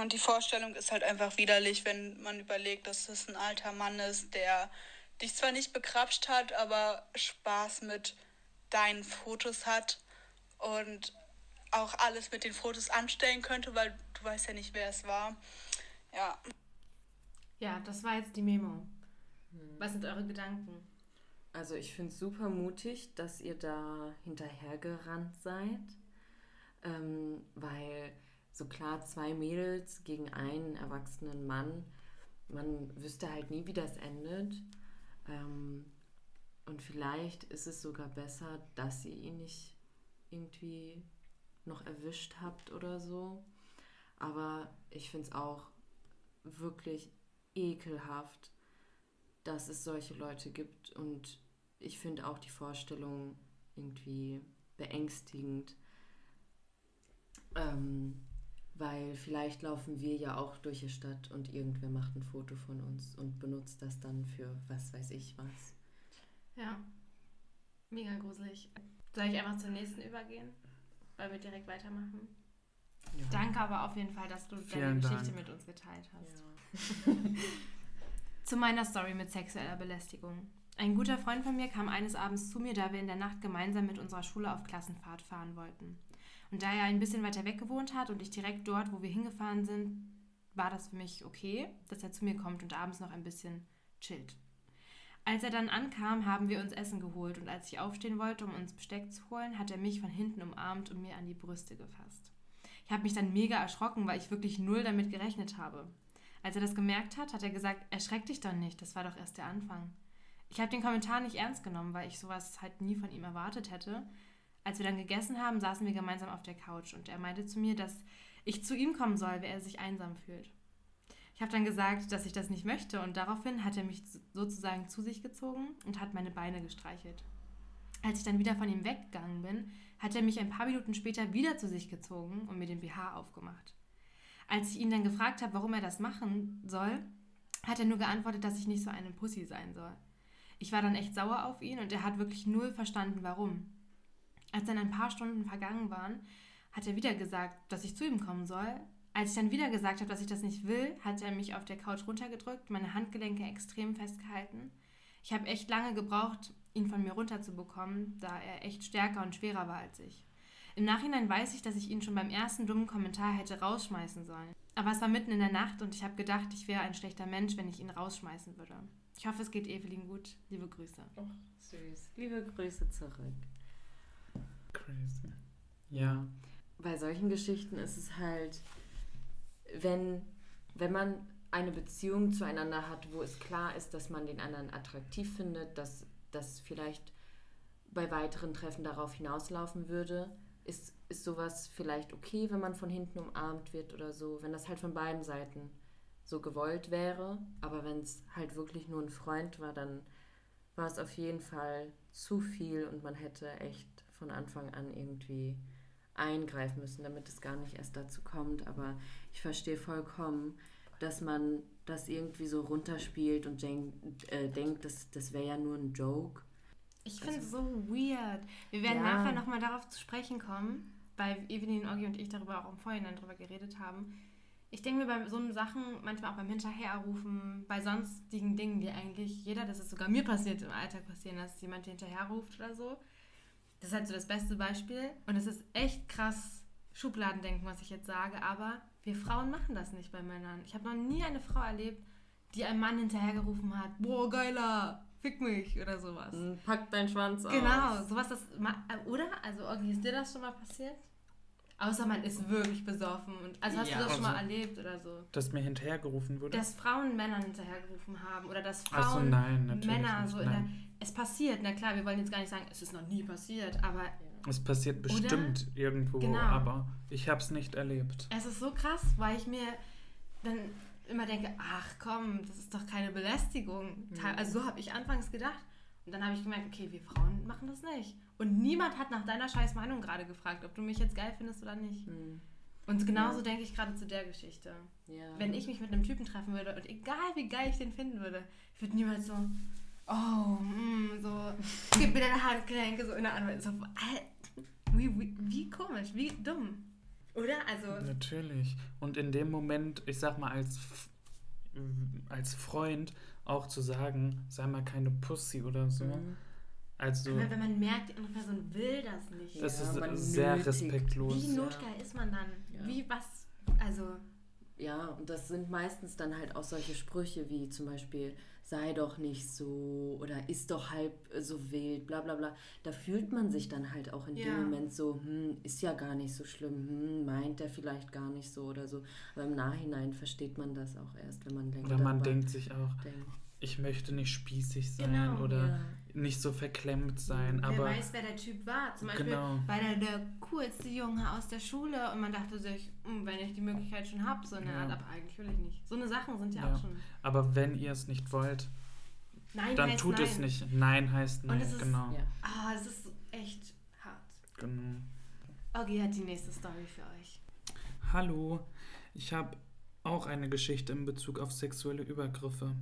und die Vorstellung ist halt einfach widerlich, wenn man überlegt, dass es ein alter Mann ist, der dich zwar nicht bekrapscht hat, aber Spaß mit deinen Fotos hat und auch alles mit den Fotos anstellen könnte, weil du weißt ja nicht, wer es war. Ja. Ja, das war jetzt die Memo. Was sind eure Gedanken? Also ich finde es super mutig, dass ihr da hinterhergerannt seid ähm, weil so klar zwei Mädels gegen einen erwachsenen Mann, man wüsste halt nie, wie das endet. Ähm, und vielleicht ist es sogar besser, dass ihr ihn nicht irgendwie noch erwischt habt oder so. Aber ich finde es auch wirklich ekelhaft, dass es solche Leute gibt. Und ich finde auch die Vorstellung irgendwie beängstigend, ähm, weil vielleicht laufen wir ja auch durch die Stadt und irgendwer macht ein Foto von uns und benutzt das dann für was weiß ich was. Ja, mega gruselig. Soll ich einfach zum nächsten übergehen? Weil wir direkt weitermachen? Ja. Danke aber auf jeden Fall, dass du Vielen deine Geschichte Dank. mit uns geteilt hast. Ja. zu meiner Story mit sexueller Belästigung. Ein guter Freund von mir kam eines Abends zu mir, da wir in der Nacht gemeinsam mit unserer Schule auf Klassenfahrt fahren wollten. Und da er ein bisschen weiter weg gewohnt hat und ich direkt dort, wo wir hingefahren sind, war das für mich okay, dass er zu mir kommt und abends noch ein bisschen chillt. Als er dann ankam, haben wir uns Essen geholt und als ich aufstehen wollte, um uns Besteck zu holen, hat er mich von hinten umarmt und mir an die Brüste gefasst. Ich habe mich dann mega erschrocken, weil ich wirklich null damit gerechnet habe. Als er das gemerkt hat, hat er gesagt, erschreck dich doch nicht, das war doch erst der Anfang. Ich habe den Kommentar nicht ernst genommen, weil ich sowas halt nie von ihm erwartet hätte. Als wir dann gegessen haben, saßen wir gemeinsam auf der Couch und er meinte zu mir, dass ich zu ihm kommen soll, wer er sich einsam fühlt. Ich habe dann gesagt, dass ich das nicht möchte und daraufhin hat er mich sozusagen zu sich gezogen und hat meine Beine gestreichelt. Als ich dann wieder von ihm weggegangen bin, hat er mich ein paar Minuten später wieder zu sich gezogen und mir den BH aufgemacht. Als ich ihn dann gefragt habe, warum er das machen soll, hat er nur geantwortet, dass ich nicht so eine Pussy sein soll. Ich war dann echt sauer auf ihn und er hat wirklich null verstanden, warum. Als dann ein paar Stunden vergangen waren, hat er wieder gesagt, dass ich zu ihm kommen soll, als ich dann wieder gesagt habe, dass ich das nicht will, hat er mich auf der Couch runtergedrückt, meine Handgelenke extrem festgehalten. Ich habe echt lange gebraucht, ihn von mir runterzubekommen, da er echt stärker und schwerer war als ich. Im Nachhinein weiß ich, dass ich ihn schon beim ersten dummen Kommentar hätte rausschmeißen sollen. Aber es war mitten in der Nacht und ich habe gedacht, ich wäre ein schlechter Mensch, wenn ich ihn rausschmeißen würde. Ich hoffe, es geht Evelyn gut. Liebe Grüße. Oh, süß. Liebe Grüße zurück. Crazy. Ja. Bei solchen Geschichten ist es halt, wenn, wenn man eine Beziehung zueinander hat, wo es klar ist, dass man den anderen attraktiv findet, dass das vielleicht bei weiteren Treffen darauf hinauslaufen würde, ist, ist sowas vielleicht okay, wenn man von hinten umarmt wird oder so, wenn das halt von beiden Seiten so gewollt wäre. Aber wenn es halt wirklich nur ein Freund war, dann war es auf jeden Fall zu viel und man hätte echt von Anfang an irgendwie eingreifen müssen, damit es gar nicht erst dazu kommt. Aber ich verstehe vollkommen, dass man das irgendwie so runterspielt und denk, äh, denkt, das, das wäre ja nur ein Joke. Ich finde es also, so weird. Wir werden ja. nachher nochmal darauf zu sprechen kommen, weil Evelyn, Oggi und ich darüber auch im Vorhinein drüber geredet haben. Ich denke mir bei so Sachen, manchmal auch beim Hinterherrufen, bei sonstigen Dingen, die eigentlich jeder, das ist sogar mir passiert im Alltag passieren, dass jemand hinterherruft oder so, das ist halt so das beste Beispiel. Und es ist echt krass Schubladendenken, was ich jetzt sage. Aber wir Frauen machen das nicht bei Männern. Ich habe noch nie eine Frau erlebt, die einem Mann hinterhergerufen hat: Boah, geiler, fick mich oder sowas. Hm, pack deinen Schwanz aus. Genau, sowas, das. Oder? Also, Orgi, ist dir das schon mal passiert? Außer man ist wirklich besoffen. Und, also hast ja, du das schon mal also, erlebt oder so? Dass mir hinterhergerufen wurde? Dass Frauen Männern hinterhergerufen haben oder dass Frauen so, nein, Männer so in der es passiert, na klar, wir wollen jetzt gar nicht sagen, es ist noch nie passiert, aber. Es passiert bestimmt Oder? irgendwo, genau. aber ich habe es nicht erlebt. Es ist so krass, weil ich mir dann immer denke, ach komm, das ist doch keine Belästigung. Mhm. Also so habe ich anfangs gedacht. Und dann habe ich gemerkt, okay, wir Frauen machen das nicht. Und niemand hat nach deiner scheiß Meinung gerade gefragt, ob du mich jetzt geil findest oder nicht. Mhm. Und genauso ja. denke ich gerade zu der Geschichte. Ja. Wenn ich mich mit einem Typen treffen würde und egal wie geil ich den finden würde, ich würde niemals so, oh, mm, so, gib mir deine Handgelenke, so in der Anwendung. So, wie, wie, wie komisch, wie dumm. Oder? Also. Natürlich. Und in dem Moment, ich sag mal, als, als Freund auch zu sagen, sei mal keine Pussy oder so. Mhm. Also, Aber wenn man merkt, die andere Person will das nicht. Das ja, ist sehr nötigt. respektlos. Wie notgeil ja. ist man dann? Ja. Wie was? Also. Ja, und das sind meistens dann halt auch solche Sprüche wie zum Beispiel, sei doch nicht so oder ist doch halb so wild, bla bla bla. Da fühlt man sich dann halt auch in ja. dem Moment so, hm, ist ja gar nicht so schlimm, hm, meint er vielleicht gar nicht so oder so. Aber im Nachhinein versteht man das auch erst, wenn man denkt. Oder man denkt sich auch, denkt. ich möchte nicht spießig sein genau, oder ja. Nicht so verklemmt sein. Wer aber weiß, wer der Typ war. Zum Beispiel genau. war der der coolste Junge aus der Schule und man dachte sich, hm, wenn ich die Möglichkeit schon habe, so eine ja. Art, aber eigentlich will ich nicht. So eine Sachen sind ja, ja. auch schon. Aber wenn ihr es nicht wollt, nein dann tut nein. es nicht. Nein heißt nein, ist, genau. Ja. Ah, es ist echt hart. Genau. Ogi hat die nächste Story für euch. Hallo, ich habe auch eine Geschichte in Bezug auf sexuelle Übergriffe.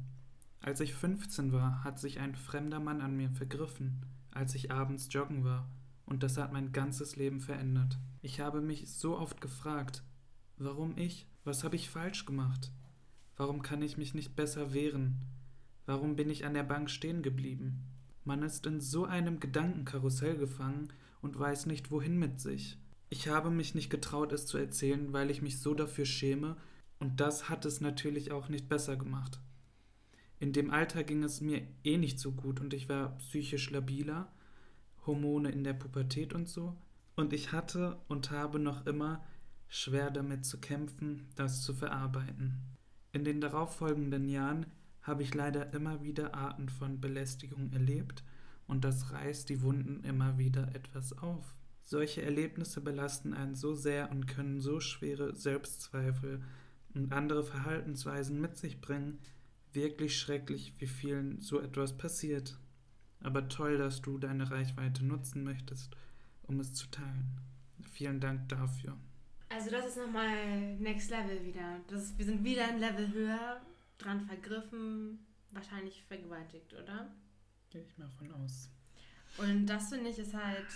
Als ich 15 war, hat sich ein fremder Mann an mir vergriffen, als ich abends joggen war, und das hat mein ganzes Leben verändert. Ich habe mich so oft gefragt, warum ich? Was habe ich falsch gemacht? Warum kann ich mich nicht besser wehren? Warum bin ich an der Bank stehen geblieben? Man ist in so einem Gedankenkarussell gefangen und weiß nicht, wohin mit sich. Ich habe mich nicht getraut, es zu erzählen, weil ich mich so dafür schäme, und das hat es natürlich auch nicht besser gemacht. In dem Alter ging es mir eh nicht so gut und ich war psychisch labiler, Hormone in der Pubertät und so. Und ich hatte und habe noch immer schwer damit zu kämpfen, das zu verarbeiten. In den darauffolgenden Jahren habe ich leider immer wieder Arten von Belästigung erlebt und das reißt die Wunden immer wieder etwas auf. Solche Erlebnisse belasten einen so sehr und können so schwere Selbstzweifel und andere Verhaltensweisen mit sich bringen, wirklich schrecklich, wie vielen so etwas passiert. Aber toll, dass du deine Reichweite nutzen möchtest, um es zu teilen. Vielen Dank dafür. Also das ist nochmal Next Level wieder. Das, wir sind wieder ein Level höher, dran vergriffen, wahrscheinlich vergewaltigt, oder? Gehe ich mal von aus. Und das finde ich ist halt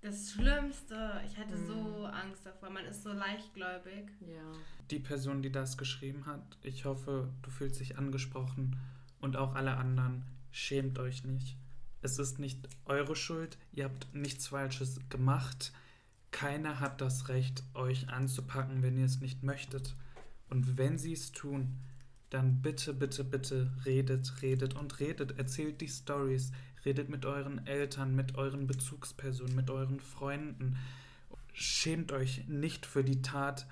das Schlimmste. Ich hätte mhm. so Angst davor. Man ist so leichtgläubig. Ja. Die Person, die das geschrieben hat, ich hoffe, du fühlst dich angesprochen und auch alle anderen, schämt euch nicht. Es ist nicht eure Schuld, ihr habt nichts Falsches gemacht. Keiner hat das Recht, euch anzupacken, wenn ihr es nicht möchtet. Und wenn sie es tun, dann bitte, bitte, bitte redet, redet und redet. Erzählt die Stories, redet mit euren Eltern, mit euren Bezugspersonen, mit euren Freunden. Schämt euch nicht für die Tat,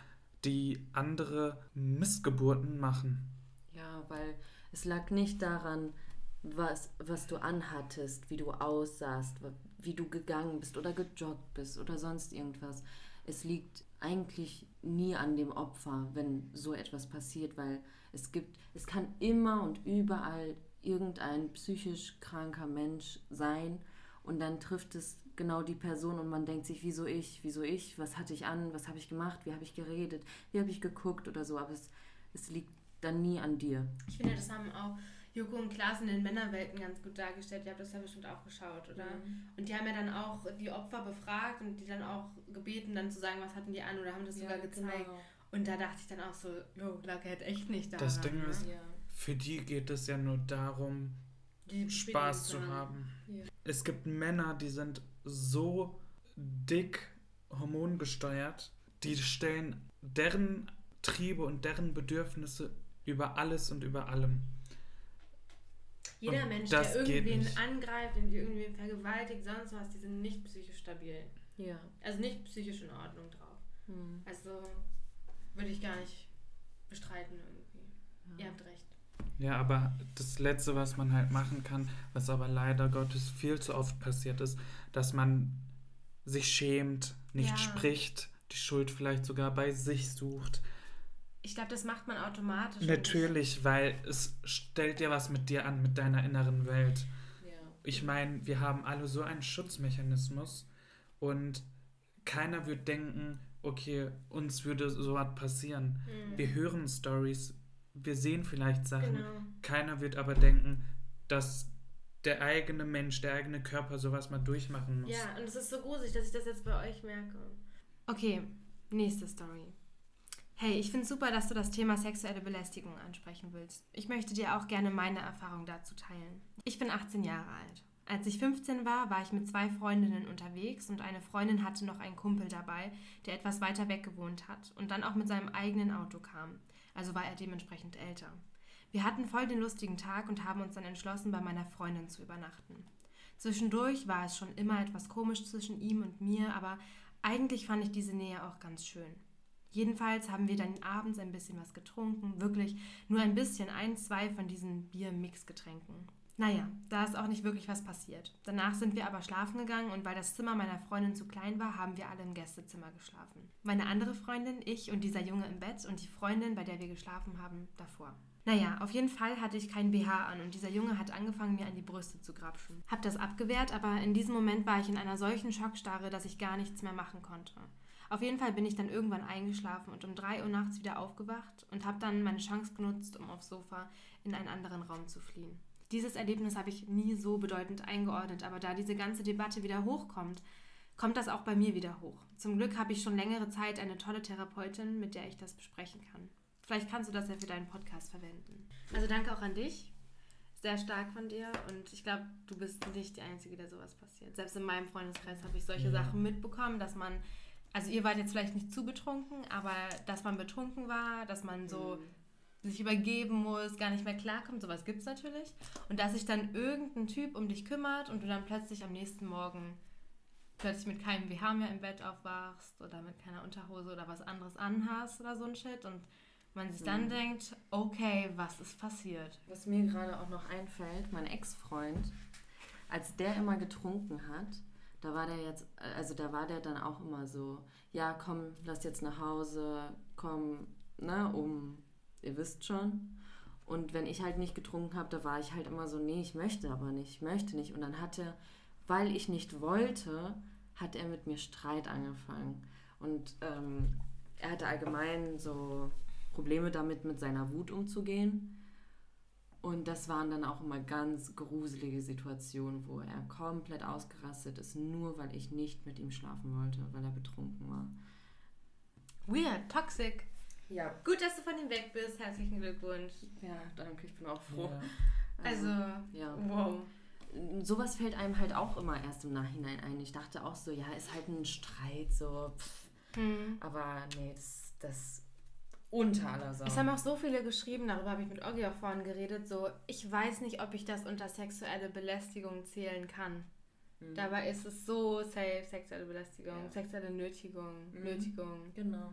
die andere Missgeburten machen. Ja, weil es lag nicht daran, was, was du anhattest, wie du aussahst, wie du gegangen bist oder gejoggt bist oder sonst irgendwas. Es liegt eigentlich nie an dem Opfer, wenn so etwas passiert, weil es gibt, es kann immer und überall irgendein psychisch kranker Mensch sein und dann trifft es genau die Person und man denkt sich, wieso ich, wieso ich, was hatte ich an, was habe ich gemacht, wie habe ich geredet, wie habe ich geguckt oder so, aber es, es liegt dann nie an dir. Ich finde, das haben auch Joko und Klaas in den Männerwelten ganz gut dargestellt. Ihr habt das ja bestimmt auch geschaut, oder? Mhm. Und die haben ja dann auch die Opfer befragt und die dann auch gebeten, dann zu sagen, was hatten die an oder haben das sogar gezeigt. Genau. Und da dachte ich dann auch so, jo, lag halt echt nicht da. Das Ding ist, ja. Für die geht es ja nur darum, die Spaß zu haben. Ja. Es gibt Männer, die sind so dick hormongesteuert, die stellen deren Triebe und deren Bedürfnisse über alles und über allem. Jeder und Mensch, der irgendwen angreift und die irgendwen vergewaltigt, sonst was, die sind nicht psychisch stabil. Ja. Also nicht psychisch in Ordnung drauf. Hm. Also würde ich gar nicht bestreiten irgendwie. Ja. Ihr habt recht. Ja, aber das Letzte, was man halt machen kann, was aber leider Gottes viel zu oft passiert ist, dass man sich schämt, nicht ja. spricht, die Schuld vielleicht sogar bei sich sucht. Ich glaube, das macht man automatisch. Natürlich, weil es stellt ja was mit dir an, mit deiner inneren Welt. Ja. Ich meine, wir haben alle so einen Schutzmechanismus und keiner wird denken, okay, uns würde sowas passieren. Mhm. Wir hören Stories, wir sehen vielleicht Sachen. Genau. Keiner wird aber denken, dass der eigene Mensch, der eigene Körper sowas mal durchmachen muss. Ja, und es ist so gruselig, dass ich das jetzt bei euch merke. Okay, nächste Story. Hey, ich finde es super, dass du das Thema sexuelle Belästigung ansprechen willst. Ich möchte dir auch gerne meine Erfahrung dazu teilen. Ich bin 18 Jahre alt. Als ich 15 war, war ich mit zwei Freundinnen unterwegs und eine Freundin hatte noch einen Kumpel dabei, der etwas weiter weg gewohnt hat und dann auch mit seinem eigenen Auto kam. Also war er dementsprechend älter. Wir hatten voll den lustigen Tag und haben uns dann entschlossen, bei meiner Freundin zu übernachten. Zwischendurch war es schon immer etwas komisch zwischen ihm und mir, aber eigentlich fand ich diese Nähe auch ganz schön. Jedenfalls haben wir dann abends ein bisschen was getrunken, wirklich nur ein bisschen, ein, zwei von diesen Bier-Mix-Getränken. Naja, da ist auch nicht wirklich was passiert. Danach sind wir aber schlafen gegangen und weil das Zimmer meiner Freundin zu klein war, haben wir alle im Gästezimmer geschlafen. Meine andere Freundin, ich und dieser Junge im Bett und die Freundin, bei der wir geschlafen haben, davor. Naja, auf jeden Fall hatte ich keinen BH an und dieser Junge hat angefangen, mir an die Brüste zu grapschen. Hab das abgewehrt, aber in diesem Moment war ich in einer solchen Schockstarre, dass ich gar nichts mehr machen konnte. Auf jeden Fall bin ich dann irgendwann eingeschlafen und um 3 Uhr nachts wieder aufgewacht und habe dann meine Chance genutzt, um aufs Sofa in einen anderen Raum zu fliehen. Dieses Erlebnis habe ich nie so bedeutend eingeordnet, aber da diese ganze Debatte wieder hochkommt, kommt das auch bei mir wieder hoch. Zum Glück habe ich schon längere Zeit eine tolle Therapeutin, mit der ich das besprechen kann. Vielleicht kannst du das ja für deinen Podcast verwenden. Also danke auch an dich. Sehr stark von dir und ich glaube, du bist nicht die Einzige, der sowas passiert. Selbst in meinem Freundeskreis habe ich solche ja. Sachen mitbekommen, dass man also ihr wart jetzt vielleicht nicht zu betrunken, aber dass man betrunken war, dass man so mhm. Sich übergeben muss, gar nicht mehr klarkommt. Sowas gibt es natürlich. Und dass sich dann irgendein Typ um dich kümmert und du dann plötzlich am nächsten Morgen plötzlich mit keinem BH mehr im Bett aufwachst oder mit keiner Unterhose oder was anderes anhast oder so ein Shit und man sich dann mhm. denkt, okay, was ist passiert? Was mir gerade auch noch einfällt, mein Ex-Freund, als der immer getrunken hat, da war der jetzt, also da war der dann auch immer so, ja, komm, lass jetzt nach Hause, komm, ne, um, ihr wisst schon. Und wenn ich halt nicht getrunken habe, da war ich halt immer so, nee, ich möchte aber nicht, ich möchte nicht. Und dann hat er, weil ich nicht wollte, hat er mit mir Streit angefangen. Und ähm, er hatte allgemein so Probleme damit, mit seiner Wut umzugehen. Und das waren dann auch immer ganz gruselige Situationen, wo er komplett ausgerastet ist, nur weil ich nicht mit ihm schlafen wollte, weil er betrunken war. Weird, toxic. Ja. Gut, dass du von ihm weg bist. Herzlichen Glückwunsch. Ja, danke, ich bin auch froh. Ja. Also, ja. wow. Sowas fällt einem halt auch immer erst im Nachhinein ein. Ich dachte auch so, ja, ist halt ein Streit, so. Hm. Aber nee, das, das unter aller Sau. Es haben auch so viele geschrieben, darüber habe ich mit Oggi auch vorhin geredet, so, ich weiß nicht, ob ich das unter sexuelle Belästigung zählen kann. Mhm. Dabei ist es so safe, sexuelle Belästigung, ja. sexuelle Nötigung, mhm. Nötigung. Genau.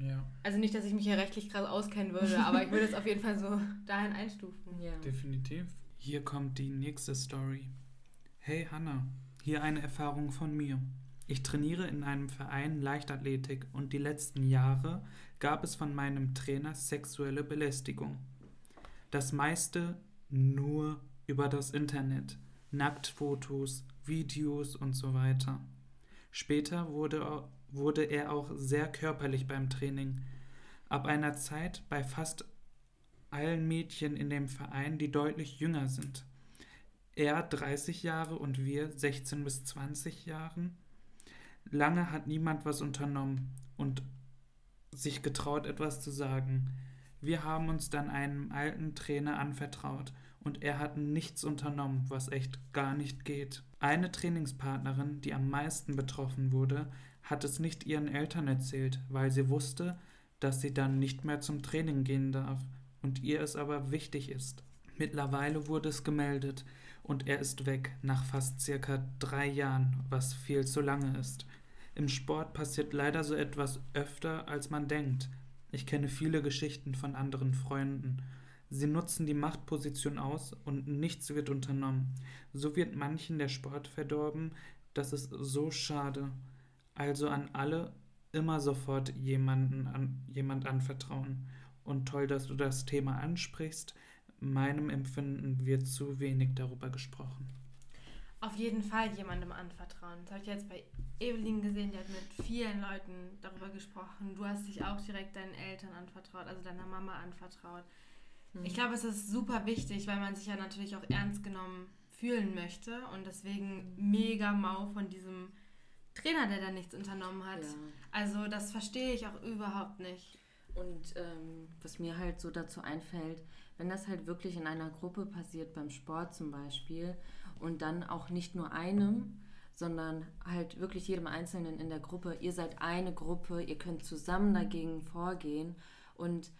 Ja. Also nicht, dass ich mich hier rechtlich krass auskennen würde, aber ich würde es auf jeden Fall so dahin einstufen. Ja. Definitiv. Hier kommt die nächste Story. Hey Hannah, hier eine Erfahrung von mir. Ich trainiere in einem Verein Leichtathletik und die letzten Jahre gab es von meinem Trainer sexuelle Belästigung. Das meiste nur über das Internet, Nacktfotos, Videos und so weiter. Später wurde, wurde er auch sehr körperlich beim Training. Ab einer Zeit bei fast allen Mädchen in dem Verein, die deutlich jünger sind. Er 30 Jahre und wir 16 bis 20 Jahren. Lange hat niemand was unternommen und sich getraut, etwas zu sagen. Wir haben uns dann einem alten Trainer anvertraut und er hat nichts unternommen, was echt gar nicht geht. Eine Trainingspartnerin, die am meisten betroffen wurde, hat es nicht ihren Eltern erzählt, weil sie wusste, dass sie dann nicht mehr zum Training gehen darf und ihr es aber wichtig ist. Mittlerweile wurde es gemeldet und er ist weg nach fast circa drei Jahren, was viel zu lange ist. Im Sport passiert leider so etwas öfter, als man denkt. Ich kenne viele Geschichten von anderen Freunden. Sie nutzen die Machtposition aus und nichts wird unternommen. So wird manchen der Sport verdorben, das ist so schade. Also an alle immer sofort jemanden an, jemand anvertrauen. Und toll, dass du das Thema ansprichst. Meinem Empfinden wird zu wenig darüber gesprochen. Auf jeden Fall jemandem anvertrauen. Das habe ich jetzt bei Evelyn gesehen, die hat mit vielen Leuten darüber gesprochen. Du hast dich auch direkt deinen Eltern anvertraut, also deiner Mama anvertraut. Mhm. Ich glaube, es ist super wichtig, weil man sich ja natürlich auch ernst genommen fühlen möchte und deswegen mega mau von diesem Trainer, der da nichts unternommen hat. Ja. Also das verstehe ich auch überhaupt nicht. Und ähm, was mir halt so dazu einfällt, wenn das halt wirklich in einer Gruppe passiert, beim Sport zum Beispiel, und dann auch nicht nur einem, sondern halt wirklich jedem Einzelnen in der Gruppe. Ihr seid eine Gruppe, ihr könnt zusammen dagegen vorgehen und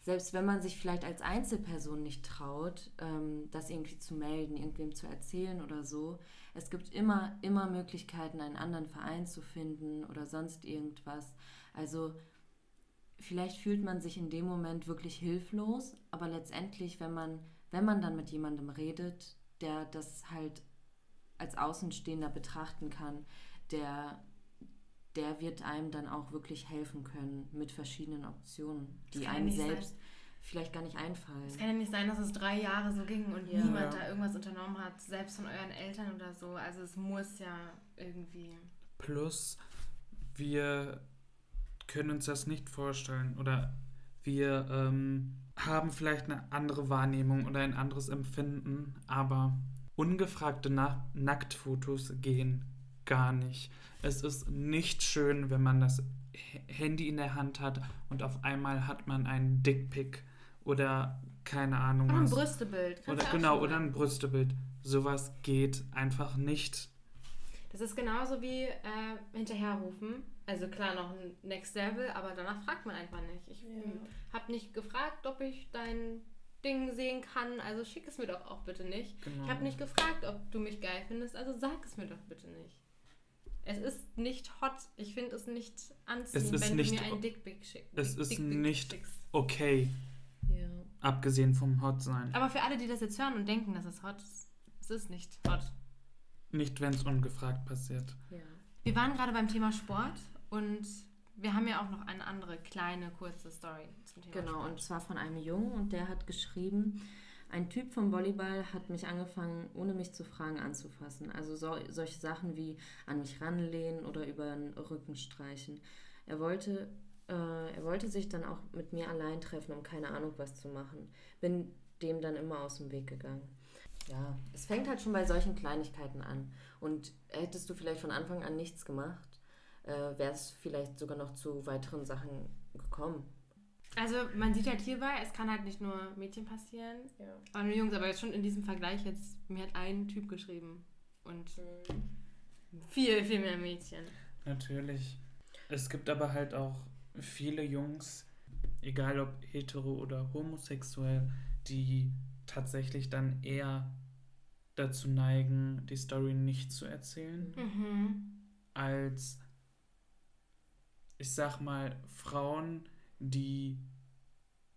selbst wenn man sich vielleicht als Einzelperson nicht traut, ähm, das irgendwie zu melden, irgendwem zu erzählen oder so, es gibt immer, immer Möglichkeiten, einen anderen Verein zu finden oder sonst irgendwas. Also vielleicht fühlt man sich in dem Moment wirklich hilflos, aber letztendlich, wenn man, wenn man dann mit jemandem redet, der das halt als Außenstehender betrachten kann, der, der wird einem dann auch wirklich helfen können mit verschiedenen Optionen, die einem selbst sein. Vielleicht gar nicht einfallen. Es kann ja nicht sein, dass es drei Jahre so ging und ja. niemand da irgendwas unternommen hat, selbst von euren Eltern oder so. Also es muss ja irgendwie. Plus, wir können uns das nicht vorstellen oder wir ähm, haben vielleicht eine andere Wahrnehmung oder ein anderes Empfinden, aber ungefragte Na Nacktfotos gehen gar nicht. Es ist nicht schön, wenn man das Handy in der Hand hat und auf einmal hat man einen Dickpick oder keine Ahnung oder was. Ein Brüstebild. Oder genau, oder ein Brüstebild. Sowas geht einfach nicht. Das ist genauso wie äh, hinterherrufen. Also klar noch ein Next Level, aber danach fragt man einfach nicht. Ich ja. habe nicht gefragt, ob ich dein Ding sehen kann, also schick es mir doch auch bitte nicht. Genau. Ich habe nicht gefragt, ob du mich geil findest, also sag es mir doch bitte nicht. Es ist nicht hot. Ich finde es nicht anziehend, wenn nicht, du mir einen Dickpick schickst. Es ist Dick nicht schickst. okay. Ja. Abgesehen vom Hot sein. Aber für alle, die das jetzt hören und denken, dass es hot ist, es ist nicht hot. Nicht, wenn es ungefragt passiert. Ja. Wir waren gerade beim Thema Sport und wir haben ja auch noch eine andere kleine, kurze Story zum Thema Genau, Sport. und zwar von einem Jungen und der hat geschrieben, ein Typ vom Volleyball hat mich angefangen, ohne mich zu fragen, anzufassen. Also so, solche Sachen wie an mich ranlehnen oder über den Rücken streichen. Er wollte, äh, er wollte sich dann auch mit mir allein treffen, um keine Ahnung was zu machen. Bin dem dann immer aus dem Weg gegangen. Ja, es fängt halt schon bei solchen Kleinigkeiten an. Und hättest du vielleicht von Anfang an nichts gemacht, äh, wäre es vielleicht sogar noch zu weiteren Sachen gekommen. Also man sieht halt hierbei, es kann halt nicht nur Mädchen passieren, ja. aber nur Jungs, aber jetzt schon in diesem Vergleich jetzt, mir hat ein Typ geschrieben und mhm. viel, viel mehr Mädchen. Natürlich. Es gibt aber halt auch viele Jungs, egal ob hetero oder homosexuell, die tatsächlich dann eher dazu neigen, die Story nicht zu erzählen, mhm. als ich sag mal Frauen, die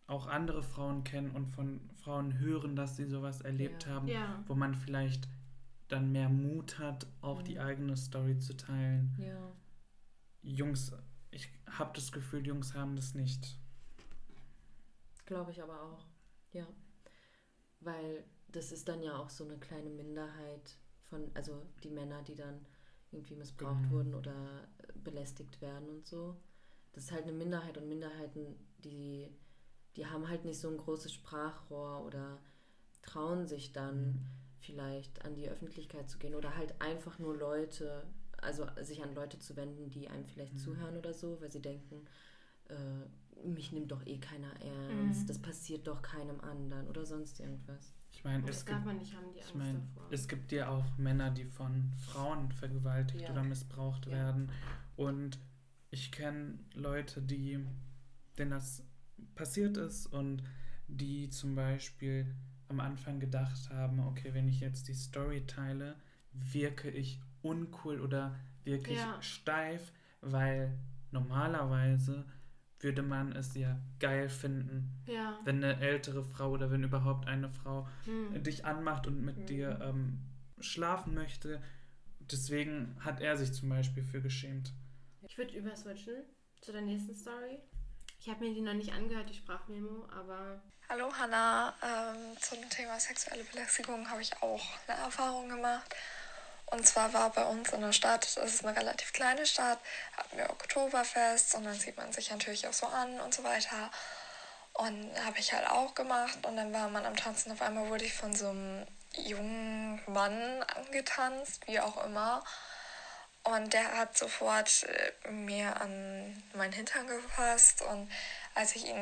auch andere Frauen kennen und von Frauen hören, dass sie sowas erlebt ja. haben, ja. wo man vielleicht dann mehr Mut hat, auch mhm. die eigene Story zu teilen. Ja. Jungs, ich habe das Gefühl, Jungs haben das nicht. Glaube ich aber auch, ja. Weil das ist dann ja auch so eine kleine Minderheit von, also die Männer, die dann irgendwie missbraucht genau. wurden oder belästigt werden und so das ist halt eine Minderheit und Minderheiten, die, die haben halt nicht so ein großes Sprachrohr oder trauen sich dann mhm. vielleicht an die Öffentlichkeit zu gehen oder halt einfach nur Leute, also sich an Leute zu wenden, die einem vielleicht mhm. zuhören oder so, weil sie denken, äh, mich nimmt doch eh keiner ernst, mhm. das passiert doch keinem anderen oder sonst irgendwas. Ich meine, es, gibt, ich mein, es gibt ja auch Männer, die von Frauen vergewaltigt ja. oder missbraucht ja. werden. Und ich kenne Leute, die, denen das passiert ist und die zum Beispiel am Anfang gedacht haben, okay, wenn ich jetzt die Story teile, wirke ich uncool oder wirklich ja. steif, weil normalerweise würde man es ja geil finden, ja. wenn eine ältere Frau oder wenn überhaupt eine Frau hm. dich anmacht und mit hm. dir ähm, schlafen möchte. Deswegen hat er sich zum Beispiel für geschämt. Ich würde überswitchen zu der nächsten Story. Ich habe mir die noch nicht angehört, die Sprachmemo, aber. Hallo Hanna, ähm, zum Thema sexuelle Belästigung habe ich auch eine Erfahrung gemacht. Und zwar war bei uns in der Stadt, das ist eine relativ kleine Stadt, hatten wir Oktoberfest und dann sieht man sich natürlich auch so an und so weiter. Und habe ich halt auch gemacht und dann war man am Tanzen. Auf einmal wurde ich von so einem jungen Mann angetanzt, wie auch immer. Und der hat sofort äh, mir an meinen Hintern gefasst und als ich ihn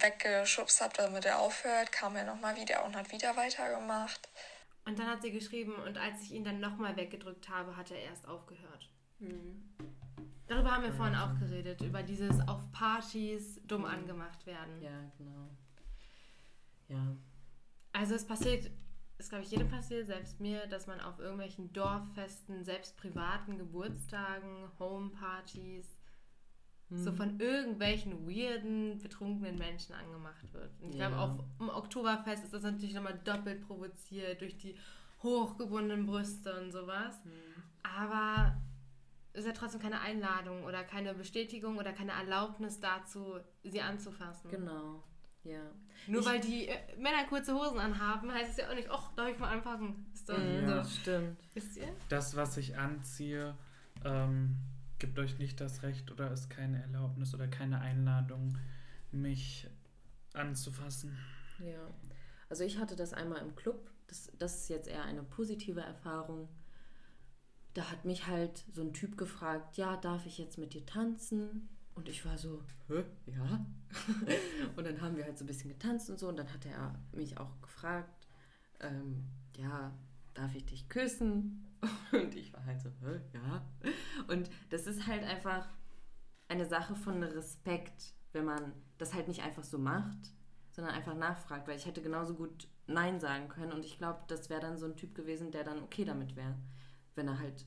weggeschubst habe, damit er aufhört, kam er nochmal wieder und hat wieder weitergemacht. Und dann hat sie geschrieben, und als ich ihn dann nochmal weggedrückt habe, hat er erst aufgehört. Mhm. Darüber haben wir vorhin auch geredet, über dieses auf Partys dumm angemacht werden. Ja, genau. Ja. Also es passiert ist, glaube ich, jedem passiert, selbst mir, dass man auf irgendwelchen Dorffesten, selbst privaten Geburtstagen, Homepartys, hm. so von irgendwelchen weirden, betrunkenen Menschen angemacht wird. Und ich ja. glaube, auf dem Oktoberfest ist das natürlich nochmal doppelt provoziert durch die hochgebundenen Brüste und sowas. Hm. Aber es ist ja trotzdem keine Einladung oder keine Bestätigung oder keine Erlaubnis dazu, sie anzufassen. Genau. Ja. Nur ich, weil die äh, Männer kurze Hosen anhaben, heißt es ja auch nicht, ach, darf ich mal anfangen. Ist doch ja, so. stimmt. Wisst ihr? Das, was ich anziehe, ähm, gibt euch nicht das Recht oder ist keine Erlaubnis oder keine Einladung, mich anzufassen. Ja. Also ich hatte das einmal im Club. Das, das ist jetzt eher eine positive Erfahrung. Da hat mich halt so ein Typ gefragt, ja, darf ich jetzt mit dir tanzen? Und ich war so, hä? Ja. und dann haben wir halt so ein bisschen getanzt und so. Und dann hat er mich auch gefragt, ähm, ja, darf ich dich küssen? Und ich war halt so, ja. Und das ist halt einfach eine Sache von Respekt, wenn man das halt nicht einfach so macht, sondern einfach nachfragt, weil ich hätte genauso gut Nein sagen können und ich glaube, das wäre dann so ein Typ gewesen, der dann okay damit wäre, wenn er halt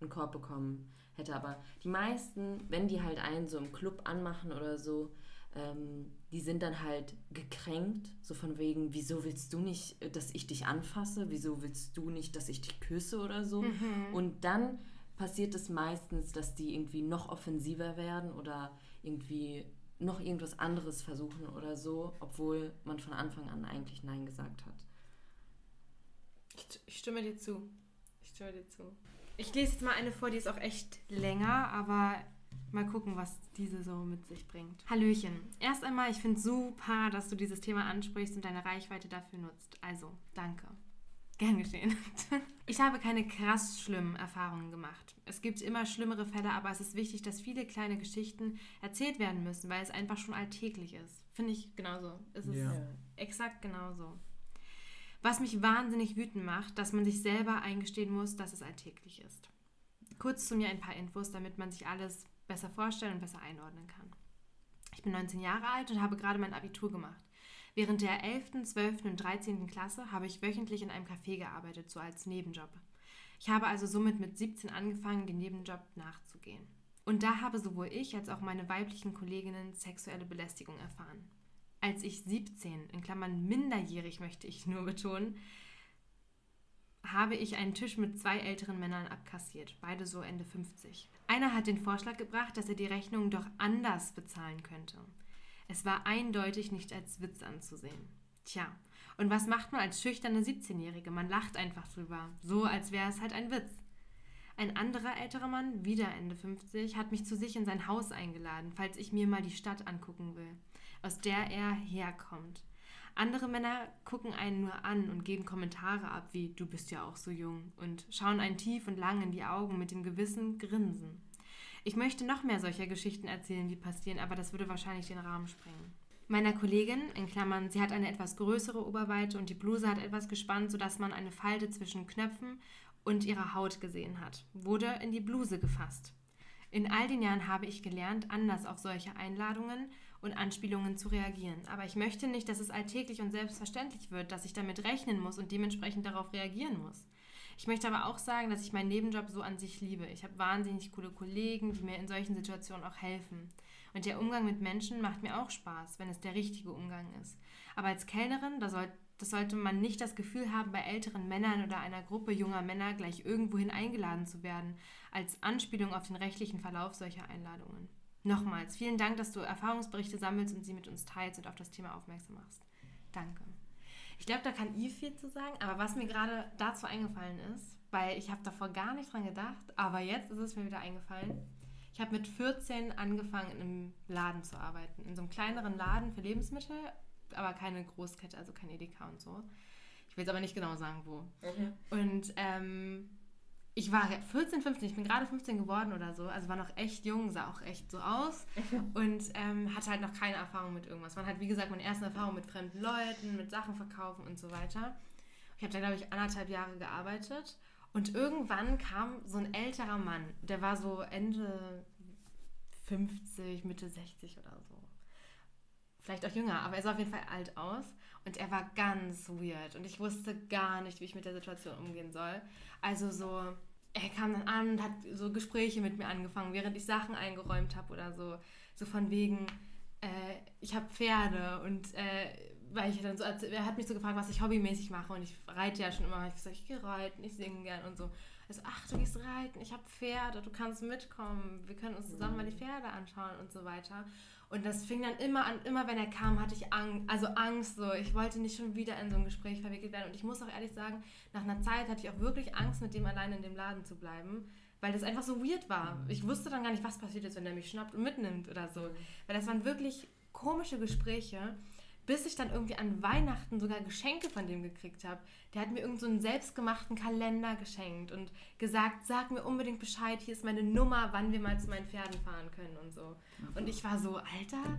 einen Korb bekommen hätte. Aber die meisten, wenn die halt einen so im Club anmachen oder so, ähm, die sind dann halt gekränkt, so von wegen, wieso willst du nicht, dass ich dich anfasse? Wieso willst du nicht, dass ich dich küsse oder so? Mhm. Und dann passiert es meistens, dass die irgendwie noch offensiver werden oder irgendwie noch irgendwas anderes versuchen oder so, obwohl man von Anfang an eigentlich Nein gesagt hat. Ich, ich stimme dir zu. Ich stimme dir zu. Ich lese jetzt mal eine vor, die ist auch echt länger, aber mal gucken, was diese so mit sich bringt. Hallöchen. Erst einmal, ich finde super, dass du dieses Thema ansprichst und deine Reichweite dafür nutzt. Also, danke. Gern geschehen. Ich habe keine krass schlimmen Erfahrungen gemacht. Es gibt immer schlimmere Fälle, aber es ist wichtig, dass viele kleine Geschichten erzählt werden müssen, weil es einfach schon alltäglich ist. Finde ich genauso. Es ist ja. exakt genauso. Was mich wahnsinnig wütend macht, dass man sich selber eingestehen muss, dass es alltäglich ist. Kurz zu mir ein paar Infos, damit man sich alles besser vorstellen und besser einordnen kann. Ich bin 19 Jahre alt und habe gerade mein Abitur gemacht. Während der 11., 12. und 13. Klasse habe ich wöchentlich in einem Café gearbeitet, so als Nebenjob. Ich habe also somit mit 17 angefangen, den Nebenjob nachzugehen. Und da habe sowohl ich als auch meine weiblichen Kolleginnen sexuelle Belästigung erfahren. Als ich 17, in Klammern minderjährig möchte ich nur betonen, habe ich einen Tisch mit zwei älteren Männern abkassiert, beide so Ende 50. Einer hat den Vorschlag gebracht, dass er die Rechnung doch anders bezahlen könnte. Es war eindeutig nicht als Witz anzusehen. Tja, und was macht man als schüchterne 17-Jährige? Man lacht einfach drüber, so als wäre es halt ein Witz. Ein anderer älterer Mann, wieder Ende 50, hat mich zu sich in sein Haus eingeladen, falls ich mir mal die Stadt angucken will, aus der er herkommt. Andere Männer gucken einen nur an und geben Kommentare ab, wie du bist ja auch so jung und schauen einen tief und lang in die Augen mit dem gewissen Grinsen. Ich möchte noch mehr solcher Geschichten erzählen, die passieren, aber das würde wahrscheinlich den Rahmen sprengen. Meiner Kollegin, in Klammern, sie hat eine etwas größere Oberweite und die Bluse hat etwas gespannt, sodass man eine Falte zwischen Knöpfen und ihrer Haut gesehen hat, wurde in die Bluse gefasst. In all den Jahren habe ich gelernt, anders auf solche Einladungen und Anspielungen zu reagieren. Aber ich möchte nicht, dass es alltäglich und selbstverständlich wird, dass ich damit rechnen muss und dementsprechend darauf reagieren muss. Ich möchte aber auch sagen, dass ich meinen Nebenjob so an sich liebe. Ich habe wahnsinnig coole Kollegen, die mir in solchen Situationen auch helfen. Und der Umgang mit Menschen macht mir auch Spaß, wenn es der richtige Umgang ist. Aber als Kellnerin, da soll, das sollte man nicht das Gefühl haben, bei älteren Männern oder einer Gruppe junger Männer gleich irgendwohin eingeladen zu werden, als Anspielung auf den rechtlichen Verlauf solcher Einladungen. Nochmals, vielen Dank, dass du Erfahrungsberichte sammelst und sie mit uns teilst und auf das Thema aufmerksam machst. Danke. Ich glaube, da kann Yves viel zu sagen, aber was mir gerade dazu eingefallen ist, weil ich habe davor gar nicht dran gedacht, aber jetzt ist es mir wieder eingefallen. Ich habe mit 14 angefangen, in einem Laden zu arbeiten. In so einem kleineren Laden für Lebensmittel, aber keine Großkette, also kein Edeka und so. Ich will jetzt aber nicht genau sagen, wo. Okay. Und ähm, ich war 14, 15, ich bin gerade 15 geworden oder so, also war noch echt jung, sah auch echt so aus und ähm, hatte halt noch keine Erfahrung mit irgendwas. Man hat, wie gesagt, meine ersten Erfahrungen mit fremden Leuten, mit Sachen verkaufen und so weiter. Ich habe da, glaube ich, anderthalb Jahre gearbeitet und irgendwann kam so ein älterer Mann, der war so Ende 50, Mitte 60 oder so. Vielleicht auch jünger, aber er sah auf jeden Fall alt aus und er war ganz weird und ich wusste gar nicht, wie ich mit der Situation umgehen soll. Also so, er kam dann an und hat so Gespräche mit mir angefangen, während ich Sachen eingeräumt habe oder so. So von wegen, äh, ich habe Pferde und äh, weil ich dann so, er hat mich so gefragt, was ich hobbymäßig mache und ich reite ja schon immer. Ich gesagt, ich gehe reiten, ich singe gern und so. Also, ach, du gehst reiten, ich habe Pferde, du kannst mitkommen, wir können uns zusammen mal die Pferde anschauen und so weiter. Und das fing dann immer an, immer wenn er kam, hatte ich Angst, also Angst so. Ich wollte nicht schon wieder in so ein Gespräch verwickelt werden. Und ich muss auch ehrlich sagen, nach einer Zeit hatte ich auch wirklich Angst, mit dem alleine in dem Laden zu bleiben, weil das einfach so weird war. Ich wusste dann gar nicht, was passiert ist, wenn er mich schnappt und mitnimmt oder so. Weil das waren wirklich komische Gespräche bis ich dann irgendwie an Weihnachten sogar Geschenke von dem gekriegt habe. Der hat mir irgend so einen selbstgemachten Kalender geschenkt und gesagt, sag mir unbedingt Bescheid, hier ist meine Nummer, wann wir mal zu meinen Pferden fahren können und so. Und ich war so, Alter,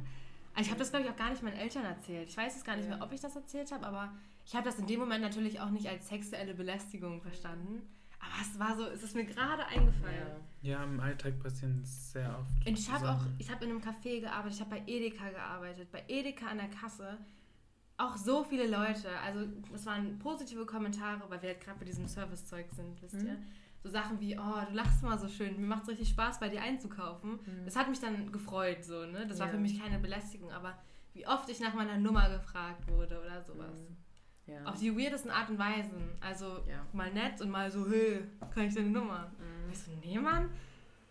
also ich habe das glaube ich auch gar nicht meinen Eltern erzählt. Ich weiß jetzt gar nicht mehr, ob ich das erzählt habe, aber ich habe das in dem Moment natürlich auch nicht als sexuelle Belästigung verstanden. Aber es war so, es ist mir gerade eingefallen. Ja. ja. im Alltag passieren sehr oft. Und ich habe auch, ich habe in einem Café gearbeitet, ich habe bei Edeka gearbeitet. Bei Edeka an der Kasse auch so viele Leute. Also es waren positive Kommentare, weil wir halt gerade bei diesem Servicezeug sind, wisst mhm. ihr. So Sachen wie, oh, du lachst mal so schön, mir macht es richtig Spaß, bei dir einzukaufen. Mhm. Das hat mich dann gefreut, so, ne? Das ja. war für mich keine Belästigung, aber wie oft ich nach meiner Nummer gefragt wurde oder sowas. Mhm. Ja. Auf die weirdesten Art und Weisen. Also ja. mal nett und mal so, hey, kann ich deine Nummer? Mhm. Ich so, nee, Mann.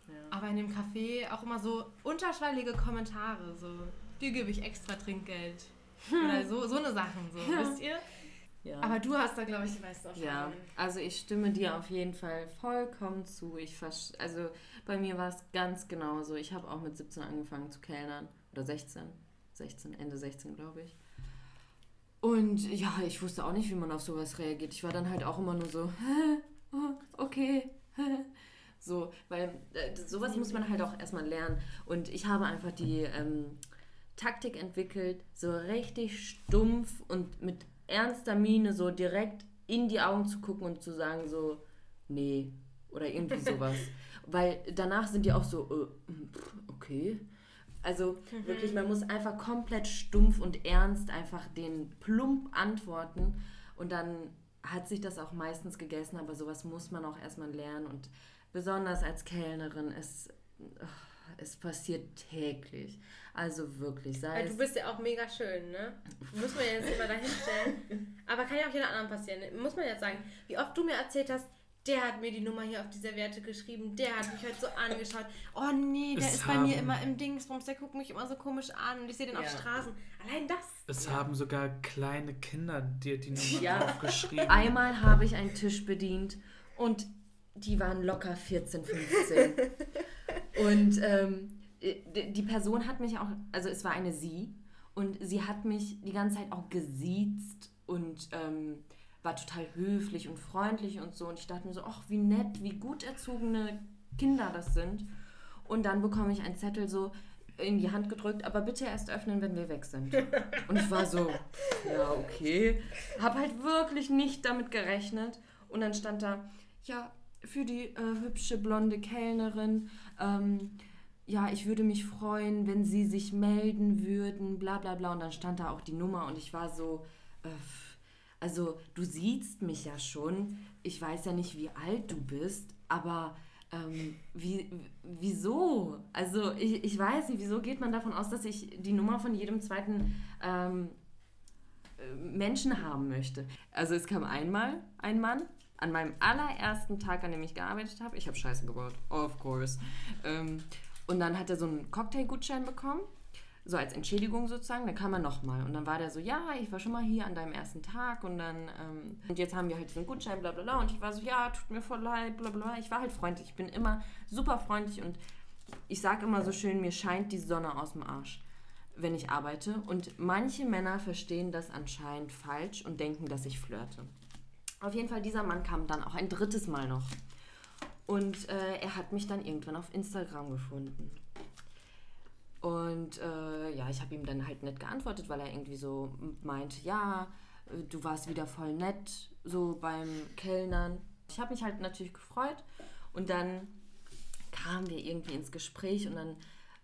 Ja. Aber in dem Café auch immer so unterschwellige Kommentare, so, dir gebe ich extra Trinkgeld. Hm. Oder so, so eine Sachen, so, wisst ihr? Ja. Aber du hast da, glaube ich, die meisten auch schon. Ja, also ich stimme dir auf jeden Fall vollkommen zu. Ich also bei mir war es ganz genauso. Ich habe auch mit 17 angefangen zu kellnern. Oder 16. 16, Ende 16, glaube ich. Und ja, ich wusste auch nicht, wie man auf sowas reagiert. Ich war dann halt auch immer nur so, oh, okay. so, weil äh, sowas muss man halt auch erstmal lernen. Und ich habe einfach die ähm, Taktik entwickelt, so richtig stumpf und mit ernster Miene so direkt in die Augen zu gucken und zu sagen so, nee, oder irgendwie sowas. weil danach sind die auch so, äh, okay. Also mhm. wirklich, man muss einfach komplett stumpf und ernst einfach den plump antworten und dann hat sich das auch meistens gegessen, aber sowas muss man auch erstmal lernen und besonders als Kellnerin, es, es passiert täglich. Also wirklich, sei also, Du bist ja auch mega schön, ne? Muss man jetzt immer dahinstellen. aber kann ja auch jeder anderen passieren. Muss man jetzt sagen, wie oft du mir erzählt hast, der hat mir die Nummer hier auf die Serviette geschrieben, der hat mich heute so angeschaut. Oh nee, der es ist bei mir immer im Dingsbums, der guckt mich immer so komisch an und ich sehe den ja. auf Straßen. Allein das. Es ja. haben sogar kleine Kinder dir die Nummer ja. aufgeschrieben. Einmal habe ich einen Tisch bedient und die waren locker 14, 15. und ähm, die Person hat mich auch, also es war eine sie und sie hat mich die ganze Zeit auch gesiezt und ähm, war total höflich und freundlich und so. Und ich dachte mir so, ach, wie nett, wie gut erzogene Kinder das sind. Und dann bekomme ich einen Zettel so in die Hand gedrückt, aber bitte erst öffnen, wenn wir weg sind. Und ich war so, ja, okay. Hab halt wirklich nicht damit gerechnet. Und dann stand da, ja, für die äh, hübsche blonde Kellnerin, ähm, ja, ich würde mich freuen, wenn Sie sich melden würden, bla bla bla. Und dann stand da auch die Nummer und ich war so, äh, also du siehst mich ja schon. Ich weiß ja nicht, wie alt du bist, aber ähm, wie, wieso? Also ich, ich weiß nicht, wieso geht man davon aus, dass ich die Nummer von jedem zweiten ähm, äh, Menschen haben möchte. Also es kam einmal ein Mann, an meinem allerersten Tag, an dem ich gearbeitet habe. Ich habe Scheiße gebaut, of course. Ähm, und dann hat er so einen Cocktailgutschein bekommen so als Entschädigung sozusagen, dann kam er nochmal. Und dann war der so, ja, ich war schon mal hier an deinem ersten Tag und dann, ähm, und jetzt haben wir halt diesen Gutschein, bla bla bla. Und ich war so, ja, tut mir voll leid, bla bla. Ich war halt freundlich. Ich bin immer super freundlich und ich sage immer so schön, mir scheint die Sonne aus dem Arsch, wenn ich arbeite. Und manche Männer verstehen das anscheinend falsch und denken, dass ich flirte. Auf jeden Fall, dieser Mann kam dann auch ein drittes Mal noch. Und äh, er hat mich dann irgendwann auf Instagram gefunden. Und äh, ja, ich habe ihm dann halt nett geantwortet, weil er irgendwie so meint, ja, äh, du warst wieder voll nett, so beim Kellnern. Ich habe mich halt natürlich gefreut und dann kamen wir irgendwie ins Gespräch und dann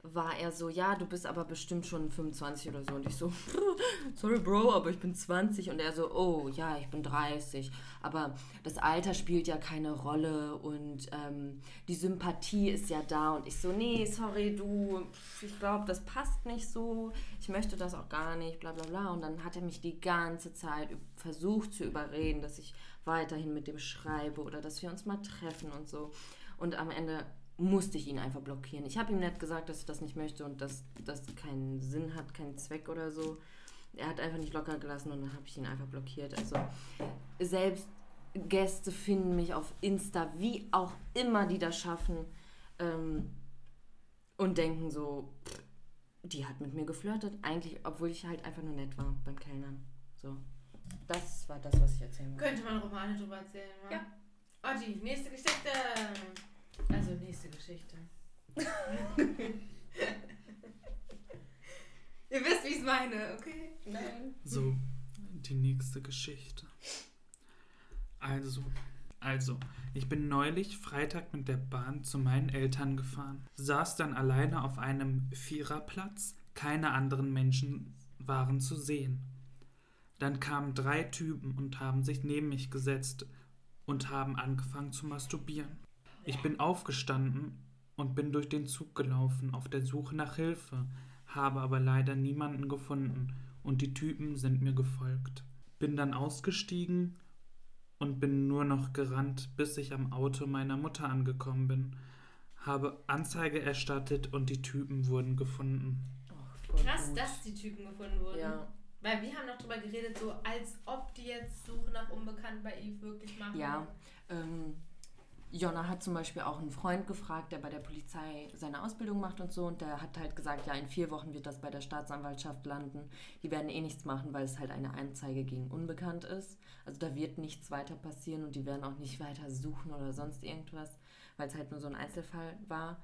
war er so, ja, du bist aber bestimmt schon 25 oder so. Und ich so, sorry Bro, aber ich bin 20. Und er so, oh ja, ich bin 30. Aber das Alter spielt ja keine Rolle und ähm, die Sympathie ist ja da. Und ich so, nee, sorry, du, ich glaube, das passt nicht so. Ich möchte das auch gar nicht, bla bla bla. Und dann hat er mich die ganze Zeit versucht zu überreden, dass ich weiterhin mit dem schreibe oder dass wir uns mal treffen und so. Und am Ende musste ich ihn einfach blockieren. Ich habe ihm nicht gesagt, dass ich das nicht möchte und dass das keinen Sinn hat, keinen Zweck oder so. Er hat einfach nicht locker gelassen und dann habe ich ihn einfach blockiert. Also selbst Gäste finden mich auf Insta, wie auch immer die das schaffen ähm, und denken so, pff, die hat mit mir geflirtet. Eigentlich, obwohl ich halt einfach nur nett war beim Kellnern. So. Das war das, was ich erzählen wollte. Könnte man Romane drüber erzählen, wa? Ja. Otti, nächste Geschichte. Also nächste Geschichte. Ihr wisst, wie ich es meine, okay? Nein. So, die nächste Geschichte. Also, Also, ich bin neulich Freitag mit der Bahn zu meinen Eltern gefahren, saß dann alleine auf einem Viererplatz, keine anderen Menschen waren zu sehen. Dann kamen drei Typen und haben sich neben mich gesetzt und haben angefangen zu masturbieren. Ich bin aufgestanden und bin durch den Zug gelaufen auf der Suche nach Hilfe, habe aber leider niemanden gefunden und die Typen sind mir gefolgt. Bin dann ausgestiegen und bin nur noch gerannt, bis ich am Auto meiner Mutter angekommen bin. Habe Anzeige erstattet und die Typen wurden gefunden. Oh, Krass, dass die Typen gefunden wurden. Ja. Weil wir haben noch drüber geredet, so als ob die jetzt Suche nach Unbekannt bei Eve wirklich machen. Ja, ähm, Jonna hat zum Beispiel auch einen Freund gefragt, der bei der Polizei seine Ausbildung macht und so. Und der hat halt gesagt, ja, in vier Wochen wird das bei der Staatsanwaltschaft landen. Die werden eh nichts machen, weil es halt eine Anzeige gegen Unbekannt ist. Also da wird nichts weiter passieren und die werden auch nicht weiter suchen oder sonst irgendwas, weil es halt nur so ein Einzelfall war.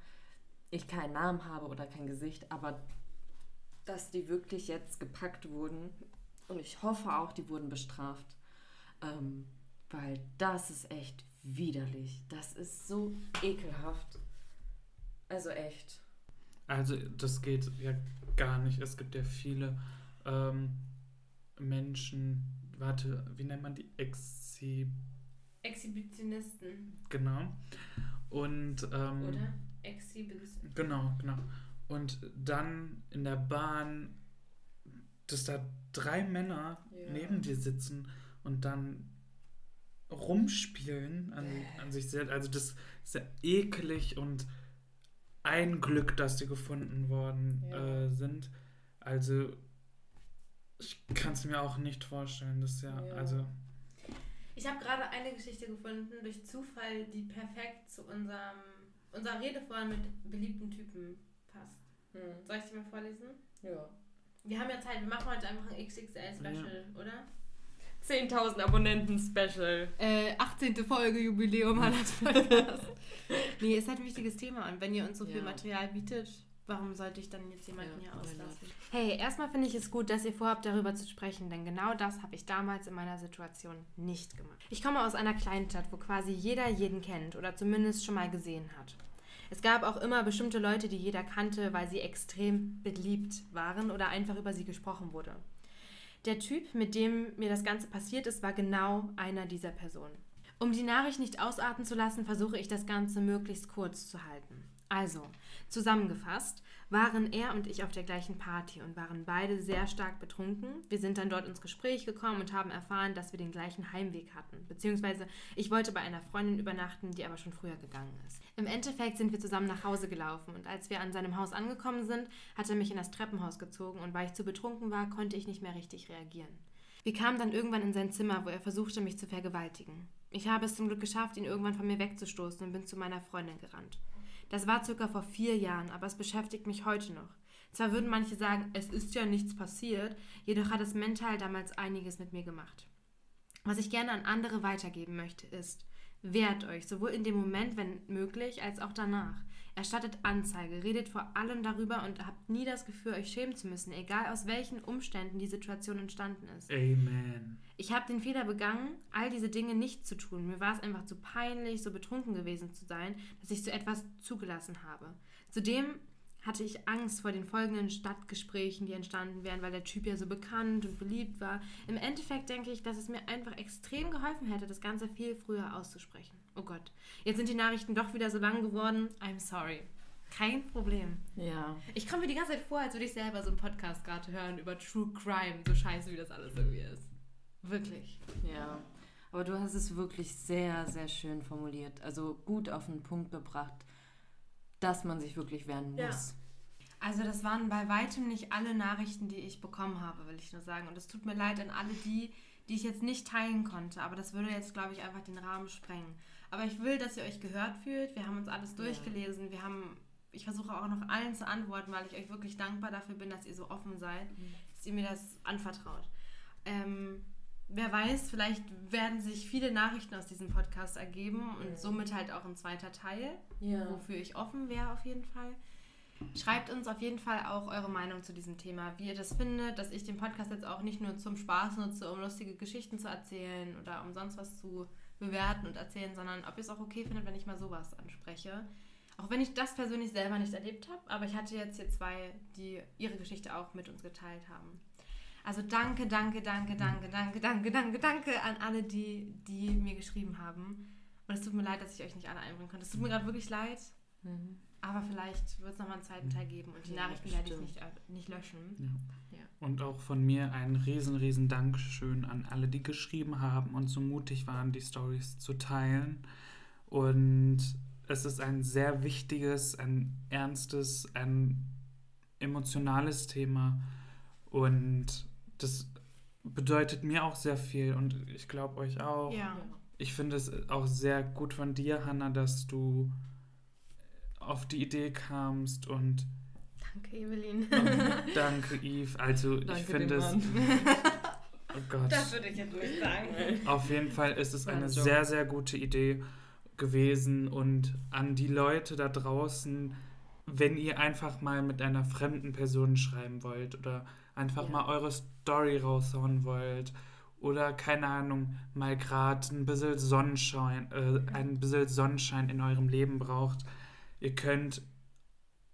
Ich keinen Namen habe oder kein Gesicht, aber dass die wirklich jetzt gepackt wurden und ich hoffe auch, die wurden bestraft. Ähm, weil das ist echt widerlich. Das ist so ekelhaft. Also echt. Also das geht ja gar nicht. Es gibt ja viele ähm, Menschen, warte, wie nennt man die? Exhi Exhibitionisten. Genau. Und ähm, oder Exhibitionisten. Genau, genau. Und dann in der Bahn, dass da drei Männer ja. neben dir sitzen und dann rumspielen an, an sich selbst. Also das ist ja eklig und ein Glück, dass die gefunden worden ja. äh, sind. Also ich kann es mir auch nicht vorstellen. Das ja, ja. also. Ich habe gerade eine Geschichte gefunden durch Zufall, die perfekt zu unserem unserer Rede vorhin mit beliebten Typen passt. Hm. Soll ich die mal vorlesen? Ja. Wir haben ja Zeit, wir machen heute einfach ein XXL-Special, ja. oder? 10.000 Abonnenten Special. Äh, 18. Folge Jubiläum Hallas Podcast. nee, ist halt ein wichtiges Thema und wenn ihr uns so viel Material bietet, warum sollte ich dann jetzt jemanden ja, hier auslassen? Hey, erstmal finde ich es gut, dass ihr vorhabt, darüber zu sprechen, denn genau das habe ich damals in meiner Situation nicht gemacht. Ich komme aus einer kleinen Stadt, wo quasi jeder jeden kennt oder zumindest schon mal gesehen hat. Es gab auch immer bestimmte Leute, die jeder kannte, weil sie extrem beliebt waren oder einfach über sie gesprochen wurde. Der Typ, mit dem mir das Ganze passiert ist, war genau einer dieser Personen. Um die Nachricht nicht ausarten zu lassen, versuche ich das Ganze möglichst kurz zu halten. Also, zusammengefasst, waren er und ich auf der gleichen Party und waren beide sehr stark betrunken. Wir sind dann dort ins Gespräch gekommen und haben erfahren, dass wir den gleichen Heimweg hatten. Beziehungsweise ich wollte bei einer Freundin übernachten, die aber schon früher gegangen ist. Im Endeffekt sind wir zusammen nach Hause gelaufen und als wir an seinem Haus angekommen sind, hat er mich in das Treppenhaus gezogen und weil ich zu betrunken war, konnte ich nicht mehr richtig reagieren. Wir kamen dann irgendwann in sein Zimmer, wo er versuchte, mich zu vergewaltigen. Ich habe es zum Glück geschafft, ihn irgendwann von mir wegzustoßen und bin zu meiner Freundin gerannt. Das war circa vor vier Jahren, aber es beschäftigt mich heute noch. Zwar würden manche sagen, es ist ja nichts passiert, jedoch hat es mental damals einiges mit mir gemacht. Was ich gerne an andere weitergeben möchte, ist, Wehrt euch, sowohl in dem Moment, wenn möglich, als auch danach. Erstattet Anzeige, redet vor allem darüber und habt nie das Gefühl, euch schämen zu müssen, egal aus welchen Umständen die Situation entstanden ist. Amen. Ich habe den Fehler begangen, all diese Dinge nicht zu tun. Mir war es einfach zu peinlich, so betrunken gewesen zu sein, dass ich so etwas zugelassen habe. Zudem hatte ich Angst vor den folgenden Stadtgesprächen, die entstanden wären, weil der Typ ja so bekannt und beliebt war. Im Endeffekt denke ich, dass es mir einfach extrem geholfen hätte, das Ganze viel früher auszusprechen. Oh Gott, jetzt sind die Nachrichten doch wieder so lang geworden. I'm sorry. Kein Problem. Ja. Ich komme mir die ganze Zeit vor, als würde ich selber so einen Podcast gerade hören über True Crime, so scheiße, wie das alles irgendwie ist. Wirklich. Ja. Aber du hast es wirklich sehr, sehr schön formuliert. Also gut auf den Punkt gebracht dass man sich wirklich wehren muss. Ja. Also das waren bei weitem nicht alle Nachrichten, die ich bekommen habe, will ich nur sagen. Und es tut mir leid an alle die, die ich jetzt nicht teilen konnte. Aber das würde jetzt, glaube ich, einfach den Rahmen sprengen. Aber ich will, dass ihr euch gehört fühlt. Wir haben uns alles durchgelesen. Wir haben, ich versuche auch noch allen zu antworten, weil ich euch wirklich dankbar dafür bin, dass ihr so offen seid, mhm. dass ihr mir das anvertraut. Ähm, wer weiß, vielleicht werden sich viele Nachrichten aus diesem Podcast ergeben und somit halt auch ein zweiter Teil, ja. wofür ich offen wäre auf jeden Fall. Schreibt uns auf jeden Fall auch eure Meinung zu diesem Thema, wie ihr das findet, dass ich den Podcast jetzt auch nicht nur zum Spaß nutze, um lustige Geschichten zu erzählen oder um sonst was zu bewerten und erzählen, sondern ob ihr es auch okay findet, wenn ich mal sowas anspreche. Auch wenn ich das persönlich selber nicht erlebt habe, aber ich hatte jetzt hier zwei, die ihre Geschichte auch mit uns geteilt haben. Also danke, danke, danke, danke, danke, danke, danke, danke an alle, die, die mir geschrieben haben. Und es tut mir leid, dass ich euch nicht alle einbringen konnte. Es tut mir gerade wirklich leid. Mhm. Aber vielleicht wird es nochmal einen zweiten Teil geben und die ja, Nachrichten werde ich nicht, äh, nicht löschen. Ja. Ja. Und auch von mir ein riesen, riesen Dankeschön an alle, die geschrieben haben und so mutig waren, die Stories zu teilen. Und es ist ein sehr wichtiges, ein ernstes, ein emotionales Thema. Und das bedeutet mir auch sehr viel und ich glaube euch auch. Ja. Ich finde es auch sehr gut von dir, Hannah, dass du auf die Idee kamst und. Danke, Evelyn. danke, Yves. Also, danke ich finde es. Oh Gott. Das würde ich jetzt nicht sagen. Auf jeden Fall ist es eine sehr, sehr gute Idee gewesen und an die Leute da draußen, wenn ihr einfach mal mit einer fremden Person schreiben wollt oder einfach ja. mal eure Story raushauen wollt oder keine Ahnung, mal gerade ein bisschen Sonnenschein, äh, ein bisschen Sonnenschein in eurem Leben braucht, Ihr könnt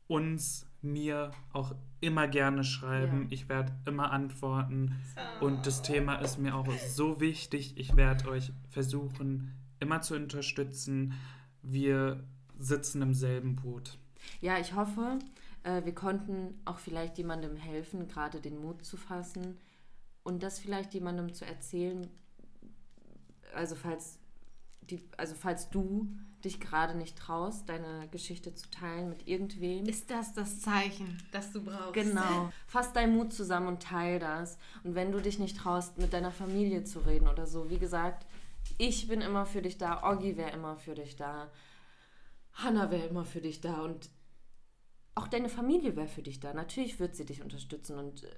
uns, mir auch immer gerne schreiben. Ja. Ich werde immer antworten. Oh. Und das Thema ist mir auch so wichtig. Ich werde euch versuchen, immer zu unterstützen. Wir sitzen im selben Boot. Ja, ich hoffe, äh, wir konnten auch vielleicht jemandem helfen, gerade den Mut zu fassen und das vielleicht jemandem zu erzählen. Also falls die, also falls du dich gerade nicht traust, deine Geschichte zu teilen mit irgendwem. Ist das das Zeichen, das du brauchst? Genau. Fass deinen Mut zusammen und teil das. Und wenn du dich nicht traust, mit deiner Familie zu reden oder so, wie gesagt, ich bin immer für dich da, Oggi wäre immer für dich da, Hannah wäre immer für dich da und auch deine Familie wäre für dich da. Natürlich wird sie dich unterstützen und äh,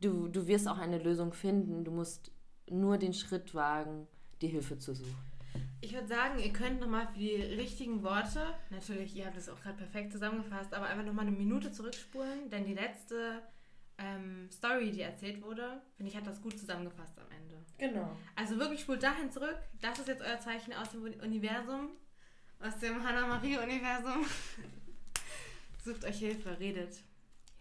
du, du wirst auch eine Lösung finden. Du musst nur den Schritt wagen, die Hilfe zu suchen. Ich würde sagen, ihr könnt nochmal für die richtigen Worte, natürlich, ihr habt es auch gerade perfekt zusammengefasst, aber einfach nochmal eine Minute zurückspulen, denn die letzte ähm, Story, die erzählt wurde, finde ich, hat das gut zusammengefasst am Ende. Genau. Also wirklich spult dahin zurück. Das ist jetzt euer Zeichen aus dem Universum, aus dem Hannah-Marie-Universum. Sucht euch Hilfe, redet.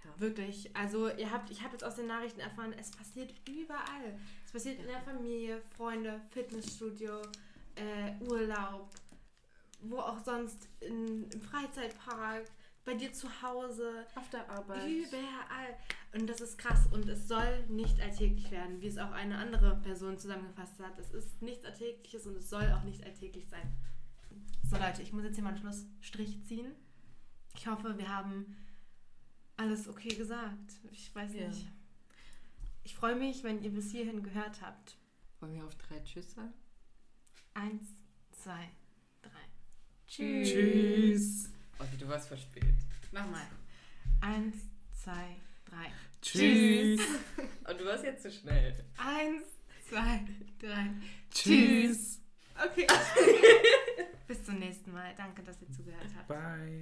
Ja. Wirklich. Also ihr habt, ich habe jetzt aus den Nachrichten erfahren, es passiert überall. Es passiert in der Familie, Freunde, Fitnessstudio, äh, Urlaub, wo auch sonst in, im Freizeitpark, bei dir zu Hause, auf der Arbeit. Überall. Und das ist krass und es soll nicht alltäglich werden, wie es auch eine andere Person zusammengefasst hat. Es ist nichts Alltägliches und es soll auch nicht alltäglich sein. So Leute, ich muss jetzt hier mal einen Schlussstrich ziehen. Ich hoffe, wir haben alles okay gesagt. Ich weiß ja. nicht. Ich freue mich, wenn ihr bis hierhin gehört habt. Wollen wir auf drei Tschüss sagen? Eins, zwei, drei. Tschüss. Tschüss. Okay, du warst verspielt. Nochmal. Eins, zwei, drei. Tschüss. Und du warst jetzt zu schnell. Eins, zwei, drei. Tschüss. Okay. Bis zum nächsten Mal. Danke, dass ihr zugehört habt. Bye.